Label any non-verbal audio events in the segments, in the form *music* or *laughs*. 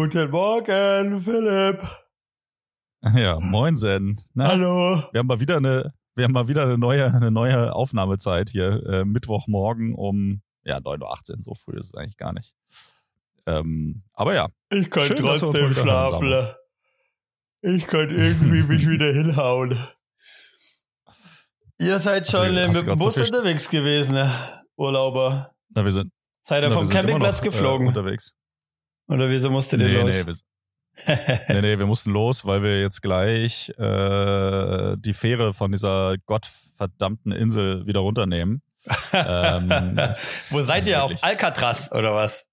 Guten Morgen, Philipp. Ja, moinsen. Na, Hallo. Wir haben mal wieder eine, wir haben mal wieder eine neue, eine neue Aufnahmezeit hier. Äh, Mittwochmorgen um ja, 9.18 Uhr. So früh ist es eigentlich gar nicht. Ähm, aber ja, Ich kann Schön, uns trotzdem schlafen. Ich kann irgendwie mich *laughs* wieder hinhauen. Ihr seid schon äh, du mit dem so Bus viel- unterwegs gewesen, ne? Urlauber. na, wir sind, Seid ihr na, vom Campingplatz noch, Äh, geflogen? unterwegs. Oder wieso musstet ihr Nee, los? nee, wir, nee, nee, wir mussten los, weil wir jetzt gleich äh, die Fähre von dieser gottverdammten Insel wieder runternehmen. *laughs* ähm, Wo seid ihr? Auf wirklich. Alcatraz oder was?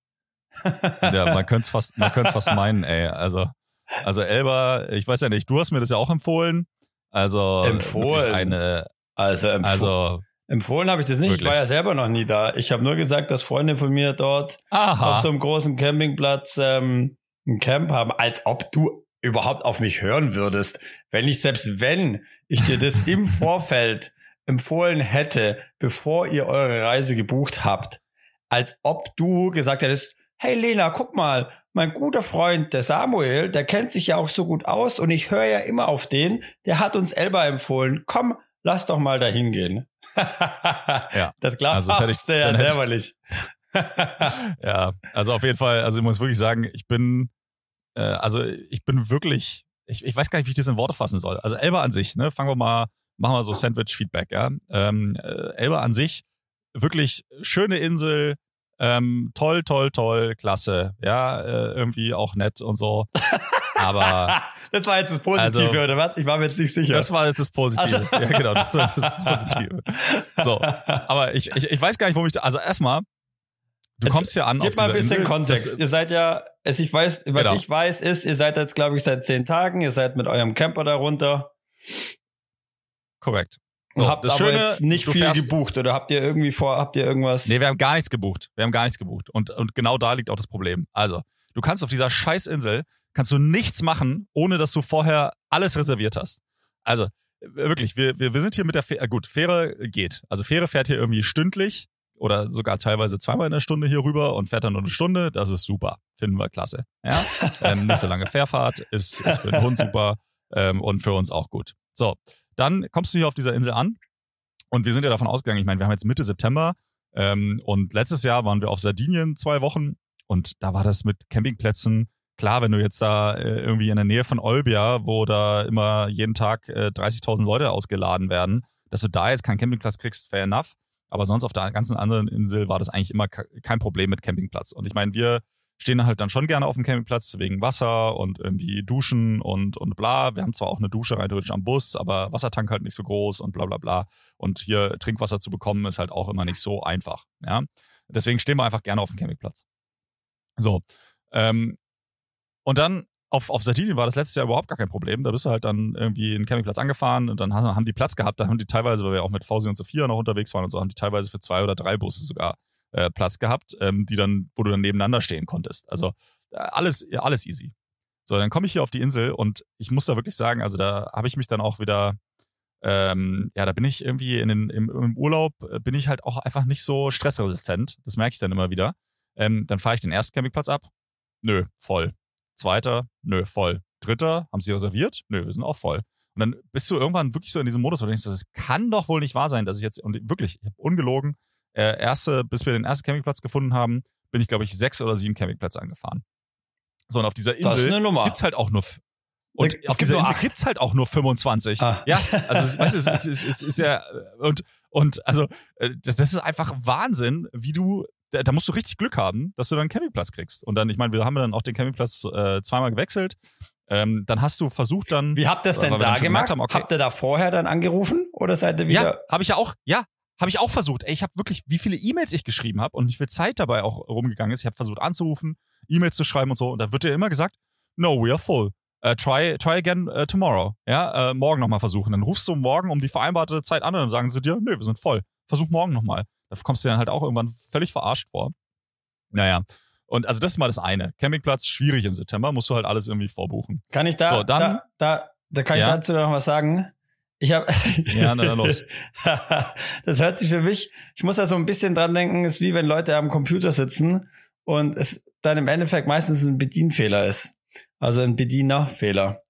ja, man *laughs* könnte es fast, man könnte fast meinen, ey. Also, also Elba, ich weiß ja nicht, du hast mir das ja auch empfohlen. Also Empfohlen? eine, Also, empf also empfohlen habe ich das nicht. Wirklich? Ich war ja selber noch nie da. Ich habe nur gesagt, dass Freunde von mir dort aha, auf so einem großen Campingplatz ähm, ein Camp haben, als ob du überhaupt auf mich hören würdest. Wenn ich, selbst wenn ich dir das im *laughs* Vorfeld empfohlen hätte, bevor ihr eure Reise gebucht habt, als ob du gesagt hättest, hey Lena, guck mal, mein guter Freund, der Samuel, der kennt sich ja auch so gut aus und ich höre ja immer auf den, der hat uns Elba empfohlen. Komm, lass doch mal dahin gehen. Ja, Das glaubst also das ich- du ja selber nicht. *laughs* ja, also auf jeden Fall, also ich muss wirklich sagen, ich bin, äh, also ich bin wirklich, ich, ich weiß gar nicht, wie ich das in Worte fassen soll. Also Elba an sich, ne, fangen wir mal, machen wir so Sandwich-Feedback, ja. Ähm, äh, Elba an sich, wirklich schöne Insel, ähm, toll, toll, toll, klasse, ja, äh, irgendwie auch nett und so. *laughs* Aber *laughs* das war jetzt das Positive, Also- oder was? Ich war mir jetzt nicht sicher. das war jetzt das Positive. Also- Ja, genau, das war das Positive. So, aber ich, ich, ich weiß gar nicht, wo ich da, also erstmal, du Jetzt kommst hier an Gib mal ein bisschen Insel, Kontext. Das, ihr seid ja, es ich weiß, was Genau. ich weiß ist, ihr seid jetzt, glaube ich, seit zehn Tagen, ihr seid mit eurem Camper da runter korrekt. und So, habt das aber Schöne, jetzt nicht viel gebucht oder habt ihr irgendwie vor, habt ihr irgendwas? Nee, wir haben gar nichts gebucht. Wir haben gar nichts gebucht. Und, und genau da liegt auch das Problem. Also, du kannst auf dieser Scheißinsel, kannst du nichts machen, ohne dass du vorher alles reserviert hast. Also, äh, wirklich, wir, wir, wir sind hier mit der Fähre, gut, Fähre geht. Also Fähre fährt hier irgendwie stündlich oder sogar teilweise zweimal in der Stunde hier rüber und fährt dann nur eine Stunde. Das ist super. Finden wir klasse. Ja? *laughs* ähm, nicht so lange Fährfahrt, ist, ist für den Hund super ähm, und für uns auch gut. So, dann kommst du hier auf dieser Insel an und wir sind ja davon ausgegangen, ich meine, wir haben jetzt Mitte September ähm, und letztes Jahr waren wir auf Sardinien zwei Wochen und da war das mit Campingplätzen. Klar, wenn du jetzt da äh, irgendwie in der Nähe von Olbia, wo da immer jeden Tag äh, 30.000 Leute ausgeladen werden, dass du da jetzt keinen Campingplatz kriegst, fair enough. Aber sonst auf der ganzen anderen Insel war das eigentlich immer ke- kein Problem mit Campingplatz. Und ich meine, wir stehen halt dann schon gerne auf dem Campingplatz wegen Wasser und irgendwie Duschen und, und bla. Wir haben zwar auch eine Dusche rein theoretisch am Bus, aber Wassertank halt nicht so groß und bla bla bla. Und hier Trinkwasser zu bekommen, ist halt auch immer nicht so einfach. Ja? Deswegen stehen wir einfach gerne auf dem Campingplatz. So. Ähm, und dann auf, auf Sardinien war das letztes Jahr überhaupt gar kein Problem. Da bist du halt dann irgendwie einen Campingplatz angefahren und dann haben die Platz gehabt. Da haben die teilweise, weil wir auch mit Fausi und Sophia noch unterwegs waren und so, haben die teilweise für zwei oder drei Busse sogar äh, Platz gehabt, ähm, die dann, wo du dann nebeneinander stehen konntest. Also äh, alles, alles easy. So, dann komme ich hier auf die Insel und ich muss da wirklich sagen, also da habe ich mich dann auch wieder, ähm, ja, da bin ich irgendwie in den, im, im Urlaub, äh, bin ich halt auch einfach nicht so stressresistent. Das merke ich dann immer wieder. Ähm, dann fahre ich den ersten Campingplatz ab. Nö, voll. Zweiter, nö, voll. Dritter, haben sie reserviert? Nö, wir sind auch voll. Und dann bist du irgendwann wirklich so in diesem Modus, wo du denkst, das kann doch wohl nicht wahr sein, dass ich jetzt, und wirklich, ich habe ungelogen, äh, erste, bis wir den ersten Campingplatz gefunden haben, bin ich, glaube ich, sechs oder sieben Campingplätze angefahren. So, und auf dieser ist Insel gibt's halt auch nur, und Es auf gibt dieser Insel acht. gibt's halt auch nur 25. Ah. Ja, also, es- weißt du, es ist, es, ist, es ist ja, und, und, also, äh, das ist einfach Wahnsinn, wie du, da, da musst du richtig Glück haben, dass du dann einen Campingplatz kriegst. Und dann, ich meine, wir haben dann auch den Campingplatz äh, zweimal gewechselt. Ähm, dann hast du versucht dann. Wie habt ihr das denn da gemacht? haben, okay. Habt ihr da vorher dann angerufen oder seid ihr wieder? Ja, habe ich ja auch. Ja, habe ich auch versucht. Ey, ich habe wirklich, wie viele E-Mails ich geschrieben habe und wie viel Zeit dabei auch rumgegangen ist. Ich habe versucht anzurufen, E-Mails zu schreiben und so. Und da wird dir immer gesagt, no, we are full. Uh, try, try again uh, tomorrow. Ja, uh, morgen nochmal versuchen. Dann rufst du morgen um die vereinbarte Zeit an und dann sagen sie dir, nö, wir sind voll. Versuch morgen nochmal. Da kommst du dann halt auch irgendwann völlig verarscht vor. Naja. Und also das ist mal das eine. Campingplatz, schwierig im September, musst du halt alles irgendwie vorbuchen. Kann ich da, So, dann- da, da, da kann ich Ja. dazu noch was sagen? Ich habe, Ja, na, dann los. *laughs* das hört sich für mich, ich muss da so ein bisschen dran denken, ist wie wenn Leute am Computer sitzen und es dann im Endeffekt meistens ein Bedienfehler ist. Also ein Bedienerfehler.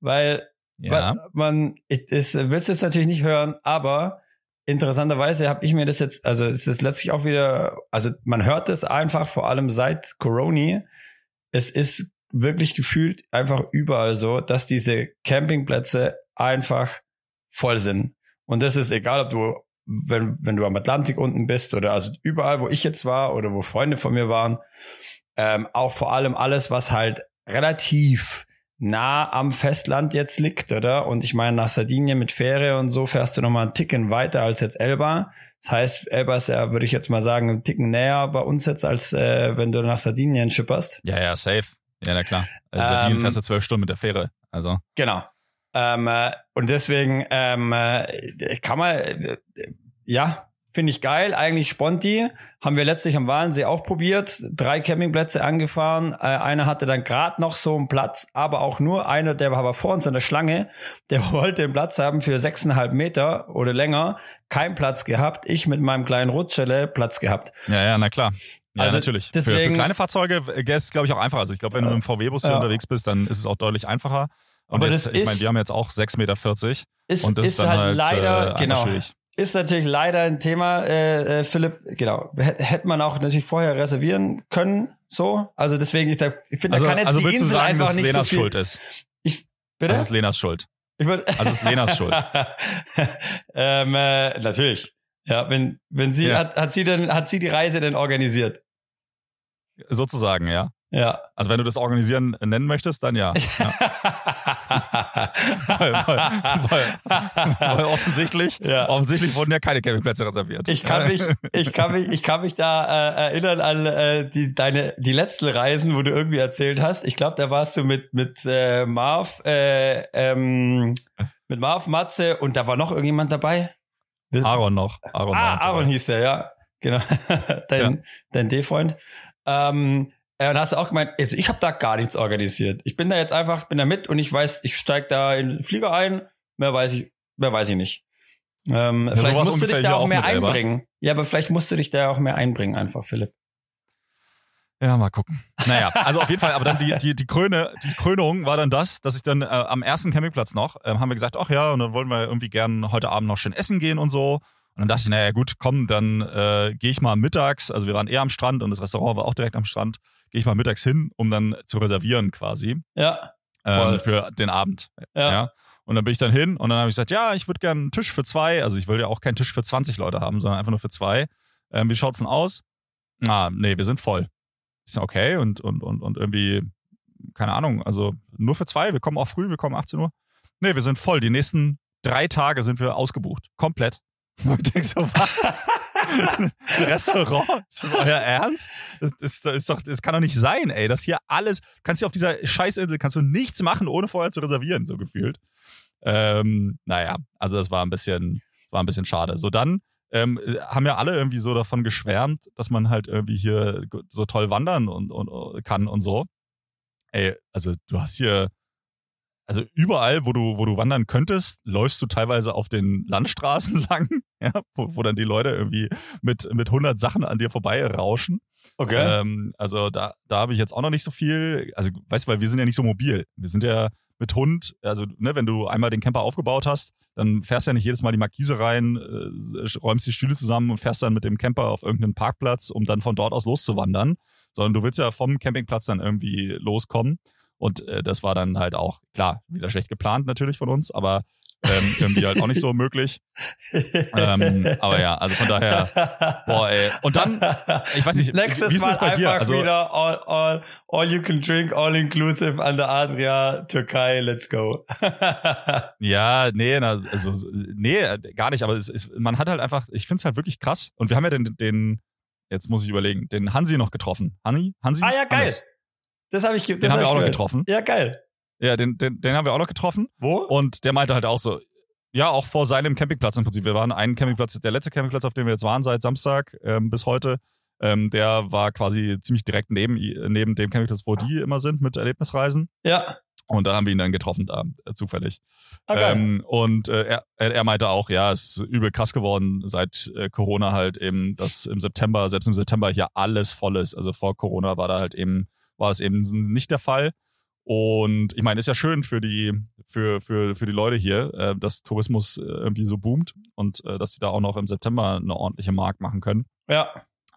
Weil Ja. man, man ich, das willst du jetzt natürlich nicht hören, aber interessanterweise habe ich mir das jetzt, also es ist letztlich auch wieder, also man hört es einfach, vor allem seit Corona, es ist wirklich gefühlt einfach überall so, dass diese Campingplätze einfach voll sind. Und das ist egal, ob du, wenn, wenn du am Atlantik unten bist oder also überall, wo ich jetzt war oder wo Freunde von mir waren, ähm, auch vor allem alles, was halt relativ nah am Festland jetzt liegt, oder? Und ich meine, nach Sardinien mit Fähre und so fährst du nochmal einen Ticken weiter als jetzt Elba. Das heißt, Elba ist ja, würde ich jetzt mal sagen, einen Ticken näher bei uns jetzt, als äh, wenn du nach Sardinien schipperst. Ja, ja, safe. Ja, na klar. Also Sardinien Ähm, fährst du zwölf Stunden mit der Fähre. Also. Genau. Ähm, äh, und deswegen ähm, äh, kann man, äh, ja, finde ich geil. Eigentlich Sponti. Haben wir letztlich am Walensee auch probiert. Drei Campingplätze angefahren. Äh, einer hatte dann gerade noch so einen Platz, aber auch nur einer, der war aber vor uns an der Schlange. Der *laughs* wollte einen Platz haben für sechseinhalb Meter oder länger. Kein Platz gehabt. Ich mit meinem kleinen Rutschelle Platz gehabt. Ja, ja, na klar. Ja, Also natürlich. Für, für deswegen- kleine Fahrzeuge äh, ist es, glaube ich, auch einfacher. Also ich glaube, wenn du mit dem VW-Bus hier Ja. unterwegs bist, dann ist es auch deutlich einfacher. Und Aber jetzt, das ich meine, ist- wir haben jetzt auch 6,40 Meter Ist, und das ist, ist dann halt, halt, leider, äh, einfach genau. schwierig. Ist natürlich leider ein Thema, äh, äh, Philipp, genau. Hätte man auch natürlich vorher reservieren können, so. Also deswegen, ich, ich finde, Also, kann jetzt also die Insel sagen, einfach dass es nicht Lenas so viel. Schuld ist? Bitte? Das ist Lenas Schuld. ich würd, also es ist Lenas Schuld. *laughs* ähm, äh, natürlich. Ja, wenn, wenn sie, Ja. hat, hat sie denn, hat sie die Reise denn organisiert? Sozusagen, ja. Ja. Also wenn du das organisieren nennen möchtest, dann ja. *laughs* ja. *laughs* weil, weil, weil, weil offensichtlich, Ja. offensichtlich wurden ja keine Campingplätze reserviert. Ich kann mich, ich kann mich, ich kann mich da äh, erinnern an äh, die deine die letzten Reisen, wo du irgendwie erzählt hast. Ich glaube, da warst du mit mit äh, Marv, äh, ähm, mit Marv Matze und da war noch irgendjemand dabei. Aaron noch. Aaron ah, Aaron dabei. hieß der, ja, genau, *laughs* dein dein D-Freund. Ähm, äh, und hast du auch gemeint, also ich habe da gar nichts organisiert. Ich bin da jetzt einfach, bin da mit und ich weiß, ich steig da in den Flieger ein. Mehr weiß ich, mehr weiß ich nicht. Ähm, vielleicht sowas musst du dich da auch auch mehr einbringen. Ja, aber vielleicht musst du dich da auch mehr einbringen, einfach, Philipp. Ja, mal gucken. Naja, also auf jeden Fall, aber dann die, die, die, Kröne, die Krönung war dann das, dass ich dann äh, am ersten Campingplatz noch, ähm, haben wir gesagt, ach ja, und dann wollen wir irgendwie gern heute Abend noch schön essen gehen und so. Und dann dachte ich, naja gut, komm, dann äh, gehe ich mal mittags, also wir waren eher am Strand und das Restaurant war auch direkt am Strand, gehe ich mal mittags hin, um dann zu reservieren quasi Ja, ähm, für den Abend. ja. Ja. Und dann bin ich dann hin und dann habe ich gesagt, ja, ich würde gerne einen Tisch für zwei. Also ich will ja auch keinen Tisch für 20 Leute haben, sondern einfach nur für zwei. Ähm, wie schaut's denn aus? Ah, nee, wir sind voll. Ich sag, okay, und, und, und, und irgendwie, keine Ahnung, also nur für zwei, wir kommen auch früh, wir kommen 18 Uhr. Nee, wir sind voll. Die nächsten drei Tage sind wir ausgebucht. Komplett. *laughs* Und ich denke so, was? *laughs* *laughs* Restaurant? Ist das euer Ernst? Das, das, das, ist doch, das kann doch nicht sein, ey. Das hier alles, du kannst hier auf dieser Scheißinsel, kannst du nichts machen, ohne vorher zu reservieren, so gefühlt. Ähm, naja, also das war ein bisschen, war ein bisschen schade. So dann ähm, haben ja alle irgendwie so davon geschwärmt, dass man halt irgendwie hier so toll wandern und, und kann und so. Ey, also du hast hier, also überall, wo du, wo du wandern könntest, läufst du teilweise auf den Landstraßen *laughs* lang, ja, wo, wo dann die Leute irgendwie mit, mit 100 Sachen an dir vorbei rauschen. Okay. Ähm, also da, da habe ich jetzt auch noch nicht so viel. Also, weißt du, weil wir sind ja nicht so mobil. Wir sind ja mit Hund, also ne, wenn du einmal den Camper aufgebaut hast, dann fährst du ja nicht jedes Mal die Markise rein, äh, räumst die Stühle zusammen und fährst dann mit dem Camper auf irgendeinen Parkplatz, um dann von dort aus loszuwandern, sondern du willst ja vom Campingplatz dann irgendwie loskommen. Und äh, das war dann halt auch, klar, wieder schlecht geplant natürlich von uns, aber ähm, irgendwie halt auch nicht so möglich. ähm, aber ja, also von daher, boah, ey. Und dann, ich weiß nicht, Nächstes wie ist Mal das bei dir? Also, wieder all, all, all you can drink, all inclusive an der Adria, Türkei, let's go. *laughs* ja, nee, also, nee, gar nicht, aber es ist, man hat halt einfach, ich finde es halt wirklich krass. Und wir haben ja den, den, jetzt muss ich überlegen, den Hansi noch getroffen. Hanni? Hansi? ah ja, geil. Hannes. Das habe ich, das Den haben hab wir auch noch gehört. getroffen. Ja, geil. Ja, den, den, den haben wir auch noch getroffen. Wo? Und der meinte halt auch so, ja, auch vor seinem Campingplatz im Prinzip. Wir waren einen Campingplatz, der letzte Campingplatz, auf dem wir jetzt waren seit Samstag ähm, bis heute, ähm, der war quasi ziemlich direkt neben, neben dem Campingplatz, wo die immer sind mit Erlebnisreisen. Ja. Und da haben wir ihn dann getroffen, da äh, zufällig. Ah, geil. Ähm, und äh, er, er er meinte auch, ja, es ist übel krass geworden seit äh, Corona halt eben, dass im September, selbst im September hier alles voll ist. Also vor Corona war da halt eben, war das eben nicht der Fall. Und ich meine, ist ja schön für die, für, für, für die Leute hier, äh, dass Tourismus äh, irgendwie so boomt und äh, dass sie da auch noch im September eine ordentliche Markt machen können. ja.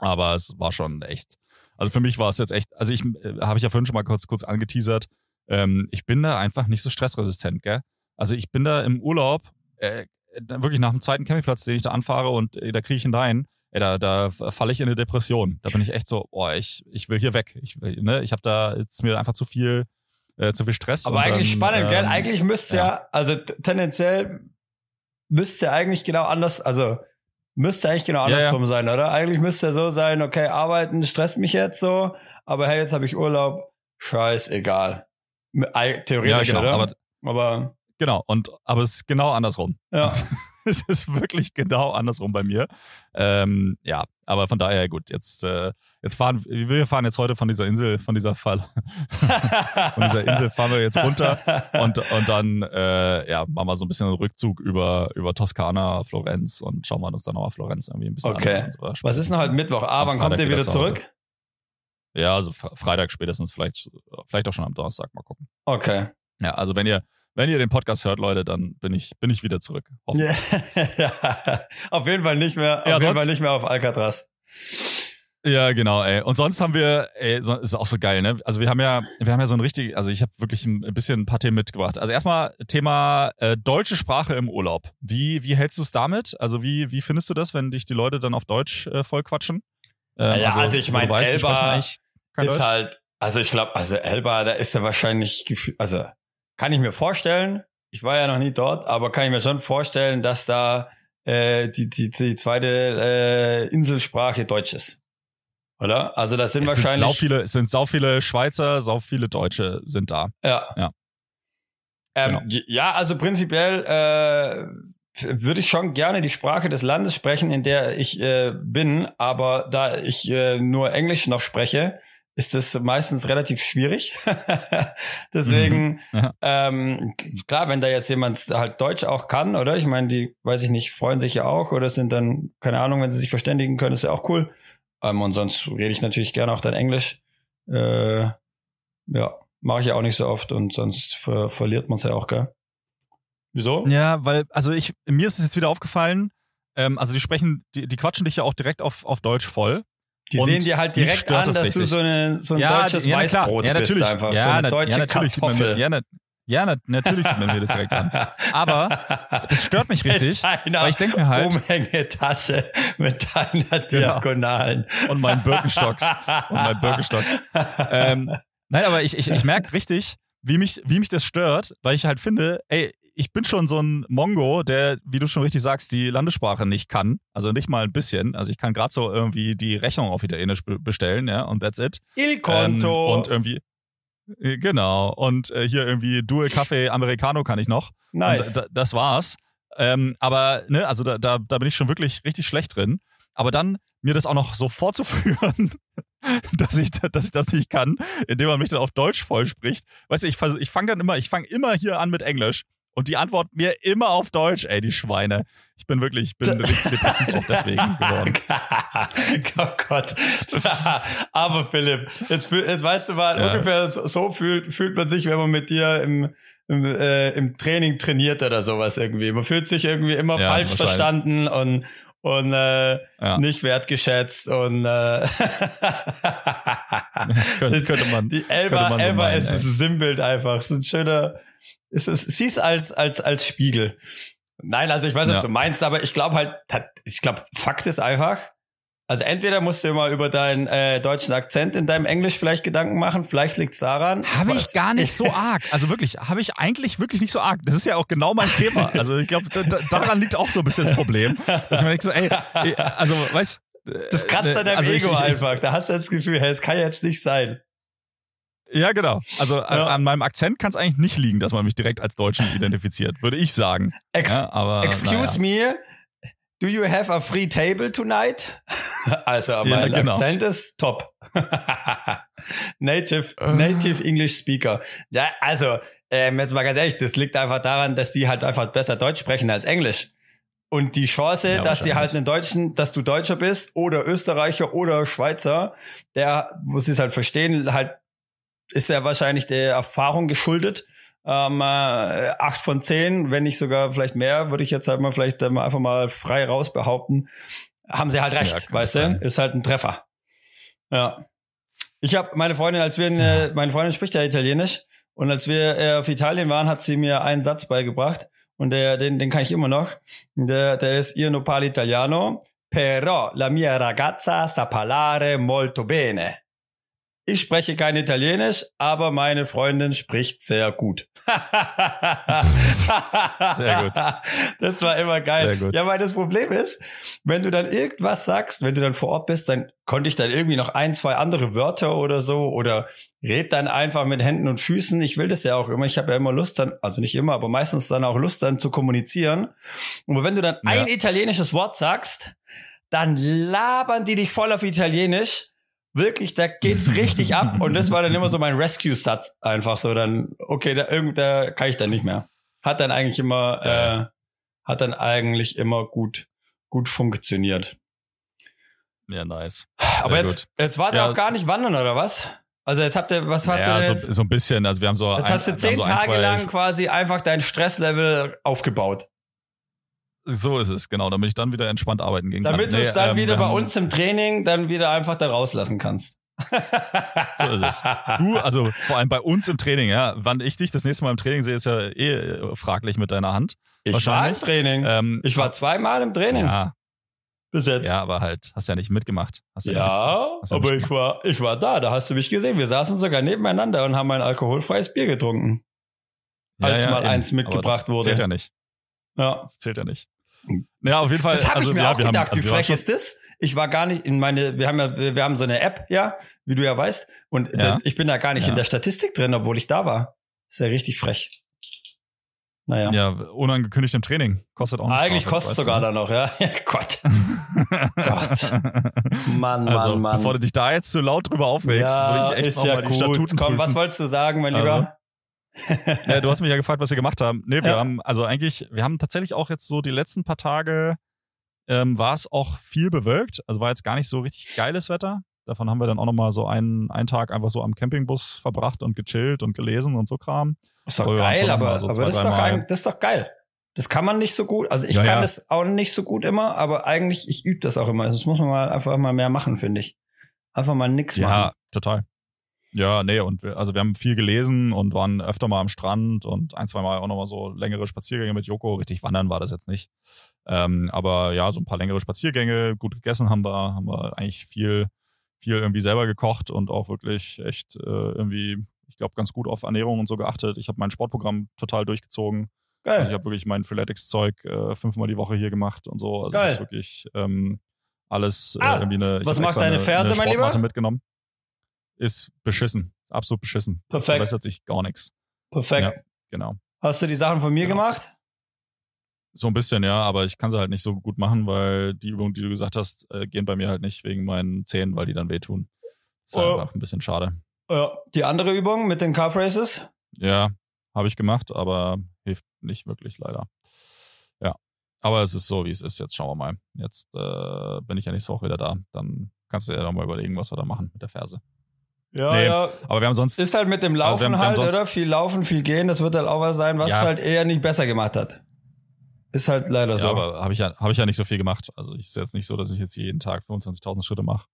Aber es war schon echt. Also für mich war es jetzt echt, also ich äh, habe ich ja vorhin schon mal kurz, kurz angeteasert, ähm, ich bin da einfach nicht so stressresistent, gell? Also ich bin da im Urlaub, äh, wirklich nach dem zweiten Campingplatz, den ich da anfahre und äh, da kriege ich ihn rein, ey, da, da falle ich in eine Depression. Da bin ich echt so, boah, ich, ich will hier weg. Ich, ne, ich habe da jetzt mir einfach zu viel, äh, zu viel Stress. Aber eigentlich dann, spannend, gell? ähm, Eigentlich müsste ja. ja. also tendenziell müsste ja eigentlich genau anders, also müsste eigentlich genau Ja, ja. andersrum sein, oder? Eigentlich müsste ja so sein, okay, arbeiten stresst mich jetzt so, aber hey, jetzt habe ich Urlaub, scheißegal. Theoretisch, Ja, genau, oder? aber aber Genau, und aber es ist genau andersrum. ja. Es, *laughs* es ist wirklich genau andersrum bei mir. Ähm, ja, aber von daher gut. Jetzt, äh, jetzt fahren wir fahren jetzt heute von dieser Insel, von dieser Fall, *laughs* von dieser Insel fahren wir jetzt runter und und dann äh, ja machen wir so ein bisschen einen Rückzug über über Toskana, Florenz und schauen wir uns dann nochmal Florenz irgendwie ein bisschen Okay. an. so. Was ist denn heute Mittwoch? Ah, wann kommt ihr wieder wieder zu Hause. zurück? Ja, also Fre- Freitag spätestens, vielleicht vielleicht auch schon am Donnerstag mal gucken. Okay. Ja, also wenn ihr wenn ihr den Podcast hört, Leute, dann bin ich bin ich wieder zurück. Ja. ja. *laughs* Auf jeden Fall nicht mehr, auf Ja, jeden Fall nicht mehr auf Alcatraz. Ja, genau, ey. Und sonst haben wir, ey, so, ist auch so geil, ne? Also wir haben ja, wir haben ja so ein richtig, also ich habe wirklich ein bisschen ein paar Themen mitgebracht. Also erstmal Thema äh, deutsche Sprache im Urlaub. Wie, wie hältst du es damit? Also wie, wie findest du das, wenn dich die Leute dann auf Deutsch äh, voll quatschen? Ähm, Ja, also ich wo mein, du weißt, die Elba ist Deutsch. halt, also ich glaube, also Elba, da ist er wahrscheinlich, also kann ich mir vorstellen, ich war ja noch nie dort, aber kann ich mir schon vorstellen, dass da äh, die, die, die zweite äh, Inselsprache Deutsch ist. Oder? Also das sind es sind sau wahrscheinlich. viele, es sind sau viele Schweizer, sau viele Deutsche sind da. Ja. Ja. Ähm, Genau. Ja, also prinzipiell äh, würde ich schon gerne die Sprache des Landes sprechen, in der ich äh, bin, aber da ich äh, nur Englisch noch spreche, ist es meistens relativ schwierig. *laughs* Deswegen, Mhm. Ähm, klar, wenn da jetzt jemand halt Deutsch auch kann, oder? Ich meine, die, weiß ich nicht, freuen sich ja auch oder sind dann, keine Ahnung, wenn sie sich verständigen können, ist ja auch cool. Ähm, und sonst rede ich natürlich gerne auch dann Englisch. Äh, ja, mache ich ja auch nicht so oft und sonst ver verliert man es ja auch, gell? Wieso? Ja, weil, also ich, mir ist es jetzt wieder aufgefallen, ähm, also die sprechen, die, die quatschen dich ja auch direkt auf, auf Deutsch voll. Die sehen dir halt direkt an, das dass du so, eine, so ein deutsches ja, na klar. Weißbrot ja, bist natürlich. einfach. Ja, so eine deutsche ja, mir, Kartoffel. ja, na, ja na, natürlich sieht man mir das direkt an. Aber *laughs* das stört mich richtig, weil ich denke mir halt, Umhängetasche mit deiner Diagonalen. und mein Birkenstocks, und mein Birkenstocks. Ähm, nein, aber ich, ich, ich merke richtig, wie mich, wie mich das stört, weil ich halt finde, ey, ich bin schon so ein Mongo, der, wie du schon richtig sagst, die Landessprache nicht kann. Also nicht mal ein bisschen. Also ich kann gerade so irgendwie die Rechnung auf Italienisch be- bestellen, ja, und that's it. Il Conto. Ähm, und irgendwie, äh, genau. Und äh, hier irgendwie Due Kaffee Americano kann ich noch. nice. Und da, das war's. Ähm, aber, ne, also da, da, da bin ich schon wirklich richtig schlecht drin. Aber dann mir das auch noch so vorzuführen, *laughs* dass ich, dass ich das nicht kann, indem man mich dann auf Deutsch voll spricht. Weißt du, ich, ich fange dann immer, ich fange immer hier an mit Englisch und die antworten mir immer auf Deutsch, ey, die Schweine. Ich bin wirklich, ich bin richtig depressiv auch deswegen *laughs* geworden. *laughs* oh Gott. *laughs* Aber Philipp, jetzt, jetzt weißt du mal, Ja. ungefähr so fühlt, fühlt man sich, wenn man mit dir im, im, äh, im Training trainiert oder sowas irgendwie. Man fühlt sich irgendwie immer Ja, falsch verstanden und, und äh, Ja. nicht wertgeschätzt und äh, könnte, könnte man. die Elba, man so Elba meinen, ist ey. ein Sinnbild einfach. Es ist ein schöner, es ist, sieh's als, als, als Spiegel. Nein, also ich weiß, was Ja. du meinst, aber ich glaube halt, ich glaube, Fakt ist einfach, also entweder musst du dir mal über deinen äh, deutschen Akzent in deinem Englisch vielleicht Gedanken machen, vielleicht liegt's daran. Habe ich gar nicht *laughs* so arg. Also wirklich, habe ich eigentlich wirklich nicht so arg. Das ist ja auch genau mein Thema. Also ich glaube, da, da- daran liegt auch so ein bisschen das Problem. Dass ich mir denke so, ey, also weißt Das kratzt an deinem also ich- Ego ich- einfach. Da hast du das Gefühl, hey, es kann jetzt nicht sein. Ja, genau. Also an- Ja. an meinem Akzent kann es eigentlich nicht liegen, dass man mich direkt als Deutschen *laughs* identifiziert, würde ich sagen. Ex Ja, aber Excuse naja. me, do you have a free table tonight? *laughs* Also, mein genau. Akzent ist top. *laughs* native, Äh. native English Speaker. Ja, also, ähm, jetzt mal ganz ehrlich, das liegt einfach daran, dass die halt einfach besser Deutsch sprechen als Englisch. Und die Chance, Ja, dass die halt einen Deutschen, dass du Deutscher bist oder Österreicher oder Schweizer, der muss es halt verstehen, halt ist ja wahrscheinlich der Erfahrung geschuldet. Ähm, äh, acht von zehn, wenn nicht sogar vielleicht mehr, würde ich jetzt halt mal vielleicht äh, mal einfach mal frei raus behaupten, haben sie halt recht, Ja, weißt du? Ist halt ein Treffer. Ja. Ich habe meine Freundin, als wir in, äh, meine Freundin spricht ja Italienisch und als wir äh, auf Italien waren, hat sie mir einen Satz beigebracht und der, den, den kann ich immer noch. Der, der ist Io non parlo italiano, però la mia ragazza sa parlare molto bene. Ich spreche kein Italienisch, aber meine Freundin spricht sehr gut. *laughs* Sehr gut. Das war immer geil. Ja, weil das Problem ist, wenn du dann irgendwas sagst, wenn du dann vor Ort bist, dann konnte ich dann irgendwie noch ein, zwei andere Wörter oder so oder red dann einfach mit Händen und Füßen. Ich will das ja auch immer. Ich habe ja immer Lust dann, also nicht immer, aber meistens dann auch Lust dann zu kommunizieren. Und wenn du dann Ja. ein italienisches Wort sagst, dann labern die dich voll auf Italienisch. Wirklich, da geht's richtig ab. Und das war dann immer so mein Rescue-Satz. Einfach so dann, okay, da, irgend, da kann ich dann nicht mehr. Hat dann eigentlich immer, Geil. äh, hat dann eigentlich immer gut, gut funktioniert. Ja, nice. *sighs* Aber Sehr jetzt, jetzt wart ihr Ja. auch gar nicht wandern, oder was? Also jetzt habt ihr, was habt Ja, ihr so, jetzt? so ein bisschen. Also wir haben so. jetzt ein, hast du zehn so Tage lang quasi einfach dein Stresslevel aufgebaut. So ist es, genau. Damit ich dann wieder entspannt arbeiten gehen Damit kann. du Nee, es dann ähm, wieder bei uns im Training dann wieder einfach da rauslassen kannst. So ist es. Du, also vor allem bei uns im Training, ja. Wann ich dich das nächste Mal im Training sehe, ist ja eh äh, fraglich mit deiner Hand. Ich war im. Training. Ähm, ich war zweimal im Training ja, bis jetzt. ja, aber halt, hast ja nicht mitgemacht. Hast ja, nicht Ja, du aber nicht ich war, ich war da, da hast du mich gesehen. Wir saßen sogar nebeneinander und haben ein alkoholfreies Bier getrunken. als mal eins mitgebracht wurde. Zählt ja nicht. Ja. Das zählt ja nicht. Ja, auf jeden Fall. Das habe also, ich mir ja, auch haben- gedacht, also wie waren frech ist das? Ich war gar nicht in meine, wir haben ja, wir haben so eine App, ja, wie du ja weißt. Und Ja. da- ich bin da gar nicht Ja. in der Statistik drin, obwohl ich da war. Ist ja richtig frech. Naja. Ja, unangekündigt im Training. Kostet auch eine Eigentlich Strafe, kostet sogar weißt dann noch, ja. *laughs* Gott. *laughs* du. Mann, also, Mann, Mann. bevor du dich da jetzt zu laut drüber aufregst, ja, würde ich echt ist ja mal die gut. Statuten Komm, was prüfen. wolltest du sagen, mein Also. Lieber? Ja, du hast mich ja gefragt, was wir gemacht haben. Nee, wir Ja. haben, also eigentlich, wir haben tatsächlich auch jetzt so die letzten paar Tage, ähm, war es auch viel bewölkt. Also war jetzt gar nicht so richtig geiles Wetter. Davon haben wir dann auch nochmal so einen, einen Tag einfach so am Campingbus verbracht und gechillt und gelesen und so Kram. Ist doch Aber geil, aber, so aber zwei, das, ist doch das ist doch geil. Das kann man nicht so gut. Also ich Ja, kann ja. das auch nicht so gut immer, aber eigentlich, ich übe das auch immer. Das muss man mal einfach mal mehr machen, finde ich. Einfach mal nix Ja, machen. total. Ja, nee, und wir, also wir haben viel gelesen und waren öfter mal am Strand und ein, zwei Mal auch nochmal so längere Spaziergänge mit Joko. Richtig wandern war das jetzt nicht. Ähm, aber ja, so ein paar längere Spaziergänge, gut gegessen haben wir, haben wir eigentlich viel, viel irgendwie selber gekocht und auch wirklich echt äh, irgendwie, ich glaube, ganz gut auf Ernährung und so geachtet. Ich habe mein Sportprogramm total durchgezogen. Also ich Geil. habe wirklich mein Freeletics-Zeug äh, fünfmal die Woche hier gemacht und so. Also Geil. das ist wirklich ähm, alles äh, Ah, irgendwie eine. ich was macht deine eine, Ferse, eine mein Lieber? Mitgenommen. Ist beschissen. Absolut beschissen. Perfekt. Verbessert sich gar nichts. Perfekt. Genau. Hast du die Sachen von mir Genau. gemacht? So ein bisschen, ja, aber ich kann sie halt nicht so gut machen, weil die Übungen, die du gesagt hast, äh, gehen bei mir halt nicht wegen meinen Zähnen, weil die dann wehtun. Ist Oh. einfach ein bisschen schade. Ja. Die andere Übung mit den Calf Races? Ja, habe ich gemacht, aber hilft nicht wirklich leider. Ja, aber es ist so, wie es ist. Jetzt schauen wir mal. Jetzt äh, bin ich ja nächste Woche wieder da. Dann kannst du ja noch mal überlegen, was wir da machen mit der Ferse. Ja, Nee. ja. Aber wir haben sonst Ist halt mit dem Also Laufen wir haben- halt, oder? Viel laufen, viel gehen. Das wird halt auch was sein, was Ja. halt eher nicht besser gemacht hat. Ist halt leider so. Ja, aber habe ich, ja, hab ich ja nicht so viel gemacht. Also ich ist jetzt nicht so, dass ich jetzt jeden Tag 25.000 Schritte mache,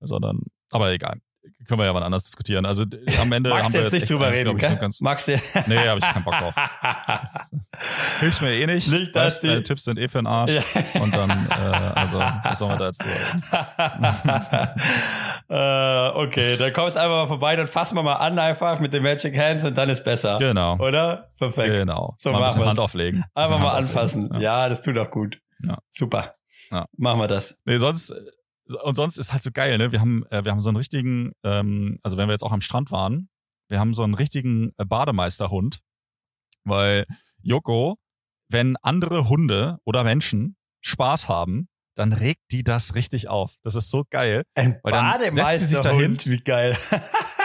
sondern, aber egal. Können wir ja wann anders diskutieren. Also am Ende Magst haben du wir jetzt nicht drüber reden, ich, so gell? ganz, Magst du? Nee, habe ich keinen Bock drauf. *laughs* Hilfst mir eh nicht. Nicht, dass weißt, die- deine Tipps sind eh für den Arsch. Ja. Und dann, äh, also, was sollen wir da jetzt drüber reden? *laughs* äh, okay, dann kommst du einfach mal vorbei, dann fassen wir mal an einfach mit den Magic Hands und dann ist besser. Genau. Oder? Perfekt. Genau. So mal ein bisschen wir's. Hand auflegen. Einfach Bisschen mal Hand anfassen. auflegen. Ja. das tut auch gut. Ja. Super. Ja. Machen wir das. Nee, sonst, und sonst ist halt so geil, ne? Wir haben, äh, wir haben so einen richtigen, ähm, also wenn wir jetzt auch am Strand waren, wir haben so einen richtigen äh, Bademeisterhund, weil Joko, wenn andere Hunde oder Menschen Spaß haben, dann regt die das richtig auf. Das ist so geil. Ein Weil dann setzt sie sich Bademeisterhund, wie geil. *laughs*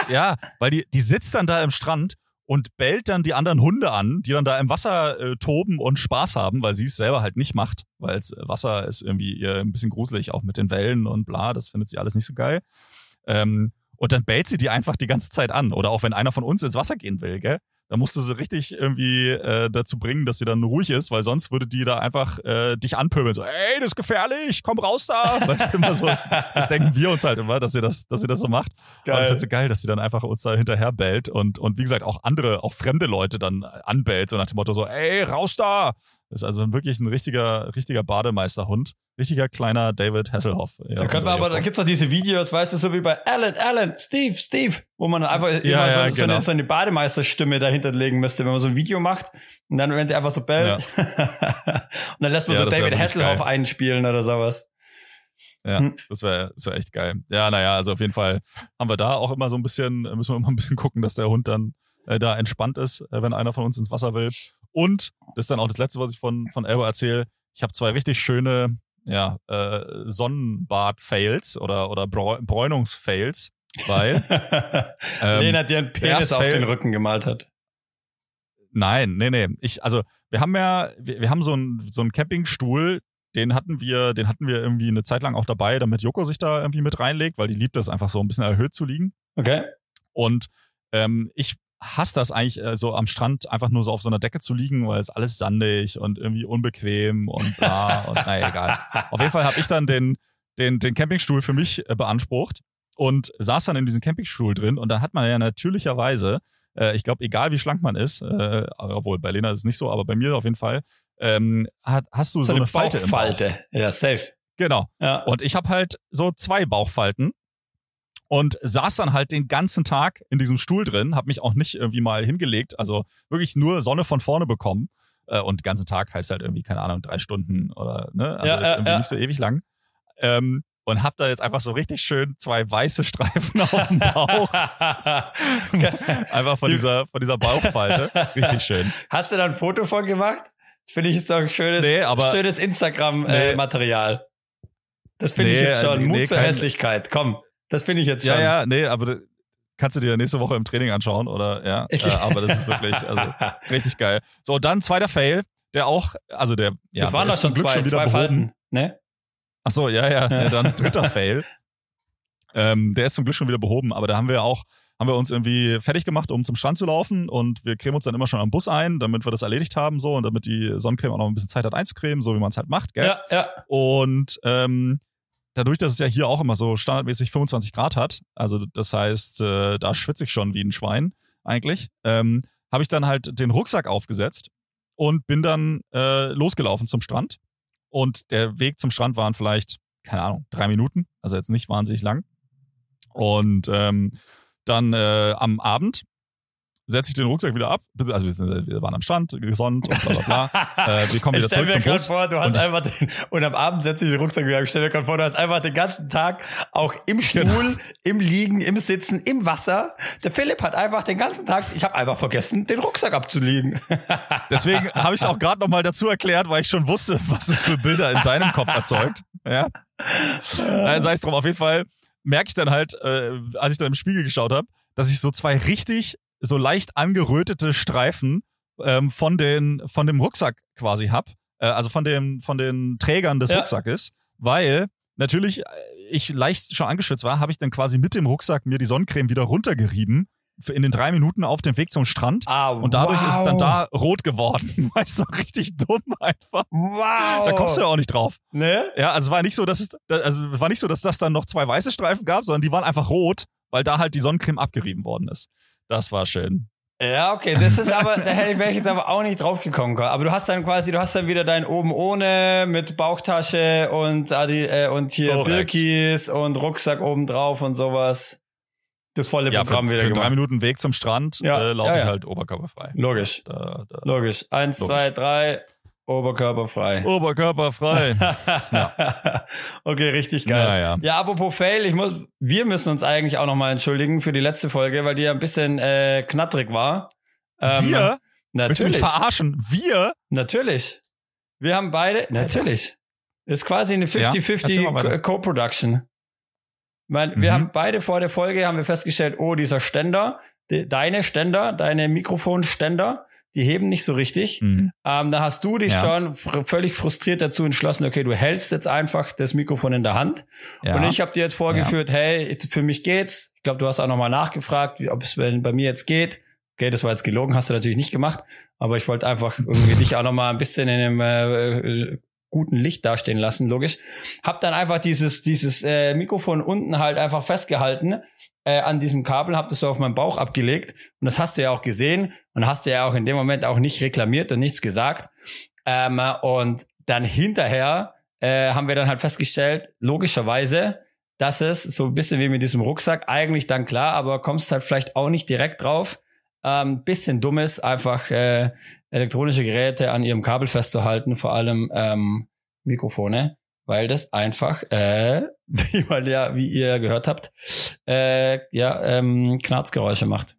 Ja, weil die, die sitzt dann da im Strand und bellt dann die anderen Hunde an, die dann da im Wasser äh, toben und Spaß haben, weil sie es selber halt nicht macht, weil äh, Wasser ist irgendwie ihr ein bisschen gruselig, auch mit den Wellen und bla, das findet sie alles nicht so geil. Ähm, und dann bellt sie die einfach die ganze Zeit an. Oder auch wenn einer von uns ins Wasser gehen will, gell? Dann musst du sie richtig irgendwie äh, dazu bringen, dass sie dann ruhig ist, weil sonst würde die da einfach äh, dich anpöbeln. So, ey, das ist gefährlich, komm raus da. *laughs* Weißt du, immer so, das denken wir uns halt immer, dass sie das, dass sie das so macht. Aber es ist halt so geil, dass sie dann einfach uns da hinterher bellt und, und wie gesagt auch andere, auch fremde Leute dann anbellt, so nach dem Motto so, ey, raus da! Das ist also wirklich ein richtiger, richtiger Bademeisterhund. Richtiger kleiner David Hasselhoff. Ja, Da könnte man unser aber, da gibt's doch diese Videos, weißt du, so wie bei Alan, Alan, Steve, Steve, wo man einfach immer ja, so, so, genau. eine, so eine Bademeisterstimme dahinter legen müsste, wenn man so ein Video macht und dann, wenn sie einfach so bellt *laughs* und dann lässt man so David Hasselhoff geil. einspielen oder sowas. Ja, Hm. das wäre das wär echt geil. Ja, naja, also auf jeden Fall haben wir da auch immer so ein bisschen, müssen wir immer ein bisschen gucken, dass der Hund dann äh, da entspannt ist, äh, wenn einer von uns ins Wasser will. Und das ist dann auch das Letzte, was ich von, von Elbo erzähle. Ich habe zwei richtig schöne ja, äh, Sonnenbad-Fails oder, oder Bräu Bräunungs-Fails, weil *laughs* ähm, Lena dir einen Penis auf fail- den Rücken gemalt hat. Nein, nee, nee. Ich, also, wir haben ja, wir, wir haben so einen so einen Campingstuhl, den hatten wir, den hatten wir irgendwie eine Zeit lang auch dabei, damit Joko sich da irgendwie mit reinlegt, weil die liebt das einfach so ein bisschen erhöht zu liegen. Okay. Und ähm, ich hasse das eigentlich äh, so am Strand einfach nur so auf so einer Decke zu liegen, weil es alles sandig und irgendwie unbequem und bla und naja, egal. Auf jeden Fall habe ich dann den, den, den Campingstuhl für mich äh, beansprucht und saß dann in diesem Campingstuhl drin und dann hat man ja natürlicherweise, äh, ich glaube, egal wie schlank man ist, äh, obwohl bei Lena ist es nicht so, aber bei mir auf jeden Fall, ähm, hat, hast du so, eine Falte im Bauch. Bauchfalte. Ja, safe. Genau. Ja. Und ich habe halt so zwei Bauchfalten und saß dann halt den ganzen Tag in diesem Stuhl drin, habe mich auch nicht irgendwie mal hingelegt, also wirklich nur Sonne von vorne bekommen. Äh, und den ganzen Tag heißt halt irgendwie, keine Ahnung, drei Stunden oder, ne? Also Ja, jetzt irgendwie ja. nicht so ewig lang. Ähm, und hab da jetzt einfach so richtig schön zwei weiße Streifen *laughs* auf dem Bauch. *laughs* einfach von Die- dieser, von dieser Bauchfalte. Richtig schön. Hast du da ein Foto von gemacht? Das finde ich ist doch ein schönes, Nee, schönes Nee. Instagram-Material. das finde ich Nee, jetzt schon. nee, Mut zur kein- Hässlichkeit. Komm, das finde ich jetzt schon. Ja, ja, nee, aber kannst du dir nächste Woche im Training anschauen, oder? Ja. *laughs* Äh, aber das ist wirklich, also *laughs* richtig geil. So, dann zweiter Fail, der auch, also der, ja, das waren doch schon Glück zwei, schon zwei. Falten. Ne? Ach so, ja, ja, ja. dann *laughs* dritter Fail. Ähm, der ist zum Glück schon wieder behoben, aber da haben wir auch, haben wir uns irgendwie fertig gemacht, um zum Strand zu laufen und wir cremen uns dann immer schon am Bus ein, damit wir das erledigt haben so und damit die Sonnencreme auch noch ein bisschen Zeit hat einzucremen, so wie man es halt macht, gell? Ja, ja. Und ähm, dadurch, dass es ja hier auch immer so standardmäßig 25 Grad hat, also das heißt, äh, da schwitze ich schon wie ein Schwein eigentlich, ähm, habe ich dann halt den Rucksack aufgesetzt und bin dann äh, losgelaufen zum Strand. Und der Weg zum Strand waren vielleicht, keine Ahnung, drei Minuten, also jetzt nicht wahnsinnig lang. Und ähm, dann äh, am Abend setze ich den Rucksack wieder ab. Also wir, sind, wir waren am Strand, gesonnt und bla bla bla. Äh, wir kommen wieder ich stell zurück zum Bus. vor, du hast und ich- einfach den, und am Abend setzt du den Rucksack wieder. Ich stell mir gerade vor, du hast einfach den ganzen Tag auch im Stuhl, Genau. im Liegen, im Sitzen, im Wasser. Der Philipp hat einfach den ganzen Tag, ich habe einfach vergessen, den Rucksack abzulegen. *laughs* Deswegen habe ich es auch gerade nochmal dazu erklärt, weil ich schon wusste, was es für Bilder in deinem Kopf erzeugt. Ja. Äh, sei es drum, auf jeden Fall merke ich dann halt, äh, als ich dann im Spiegel geschaut habe, dass ich so zwei richtig so leicht angerötete Streifen ähm, von, den, von dem Rucksack quasi hab. Äh, also von, dem, von den Trägern des Ja. Rucksackes, weil natürlich äh, ich leicht schon angeschwitzt war, habe ich dann quasi mit dem Rucksack mir die Sonnencreme wieder runtergerieben in den drei Minuten auf dem Weg zum Strand. Ah, Und dadurch wow. ist es dann da rot geworden. *laughs* Weißt du, richtig dumm einfach. Wow. Da kommst du ja auch nicht drauf. Ne? Ja, also es war nicht so, dass es, also es war nicht so, dass das dann noch zwei weiße Streifen gab, sondern die waren einfach rot, weil da halt die Sonnencreme abgerieben worden ist. Das war schön. Ja, okay, das ist aber, da hätte ich, wäre ich jetzt aber auch nicht drauf gekommen. Aber du hast dann quasi, du hast dann wieder dein oben ohne mit Bauchtasche und Adi, äh, und hier Korrekt. Birkis und Rucksack oben drauf und sowas. Das volle Ja, für, Programm wieder für drei gemacht. Minuten Weg zum Strand Ja, äh, laufe ja, ich halt oberkörperfrei. Logisch, Da, da. logisch. Eins, Logisch. zwei, drei, oberkörperfrei. Oberkörperfrei. *laughs* okay, richtig geil. Naja. Ja, apropos Fail, ich muss, wir müssen uns eigentlich auch nochmal entschuldigen für die letzte Folge, weil die ja ein bisschen äh, knattrig war. Ähm, Wir? Willst du mich Natürlich. verarschen? Wir? Natürlich. Wir haben beide, natürlich. Ist quasi eine Ja, erzähl mal 50-50 weiter. Co- Co-Production. Wir Mhm. haben beide vor der Folge haben wir festgestellt, oh, dieser Ständer, de, deine Ständer, deine Mikrofonständer, die heben nicht so richtig. Hm. Ähm, da hast du dich Ja. schon völlig frustriert dazu entschlossen, okay, du hältst jetzt einfach das Mikrofon in der Hand. Ja. Und ich habe dir jetzt vorgeführt, hey, für mich geht's. Ich glaube, du hast auch nochmal nachgefragt, wie, ob es bei bei mir jetzt geht. Okay, das war jetzt gelogen, hast du natürlich nicht gemacht. Aber ich wollte einfach irgendwie *laughs* dich auch nochmal ein bisschen in einem äh, guten Licht dastehen lassen, logisch. Hab dann einfach dieses, dieses äh, Mikrofon unten halt einfach festgehalten äh, an diesem Kabel, hab das so auf meinen Bauch abgelegt. Und das hast du ja auch gesehen und hast du ja auch in dem Moment auch nicht reklamiert und nichts gesagt. Ähm, und dann hinterher äh, haben wir dann halt festgestellt, logischerweise, dass es so ein bisschen wie mit diesem Rucksack, eigentlich dann klar, aber kommst halt vielleicht auch nicht direkt drauf. Ähm, bisschen dumm ist, einfach äh, elektronische Geräte an ihrem Kabel festzuhalten, vor allem ähm, Mikrofone, weil das einfach, äh, *laughs* wie, man ja, wie ihr gehört habt, äh, ja, ähm, Knarzgeräusche macht.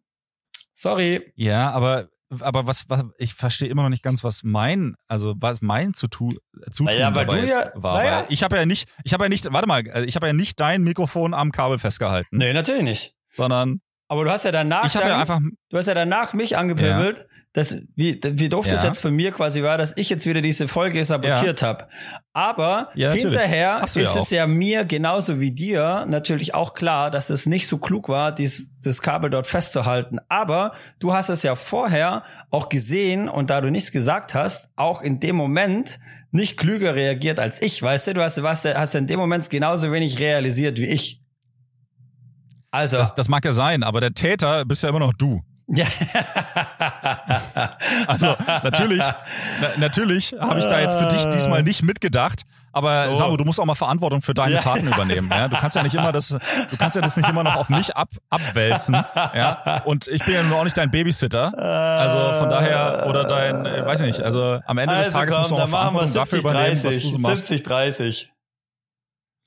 Sorry. Ja, aber, aber was, was, ich verstehe immer noch nicht ganz, was mein, also was mein zu tun, zu tun Naja, weil dabei ja- war. naja. Ich habe ja nicht, ich habe ja nicht, warte mal, also ich habe ja nicht dein Mikrofon am Kabel festgehalten, Nee, natürlich nicht. sondern Aber du hast ja danach, ich habe ja dann- einfach, du hast ja danach mich angepöbelt, dass, wie, wie doof das Ja. jetzt von mir quasi war, dass ich jetzt wieder diese Folge sabotiert habe. Aber Ja, hinterher du ja ist es ja mir genauso wie dir natürlich auch klar, dass es nicht so klug war, dies, das Kabel dort festzuhalten. Aber du hast es ja vorher auch gesehen und da du nichts gesagt hast, auch in dem Moment nicht klüger reagiert als ich, weißt du? Du hast, hast, hast in dem Moment genauso wenig realisiert wie ich. Also, das, das mag ja sein, aber der Täter bist ja immer noch du. Ja. *laughs* Also natürlich, na, natürlich habe ich da jetzt für dich diesmal nicht mitgedacht, aber So. Samu, du musst auch mal Verantwortung für deine Ja. Taten übernehmen. Ja? Du kannst ja nicht immer das, du kannst ja das nicht immer noch auf mich ab, abwälzen. Ja? Und ich bin ja nun auch nicht dein Babysitter. Also von daher, oder dein, äh, weiß ich nicht, also am Ende des Tages musst du auch Verantwortung dafür übernehmen, was du so machst. 70, 30.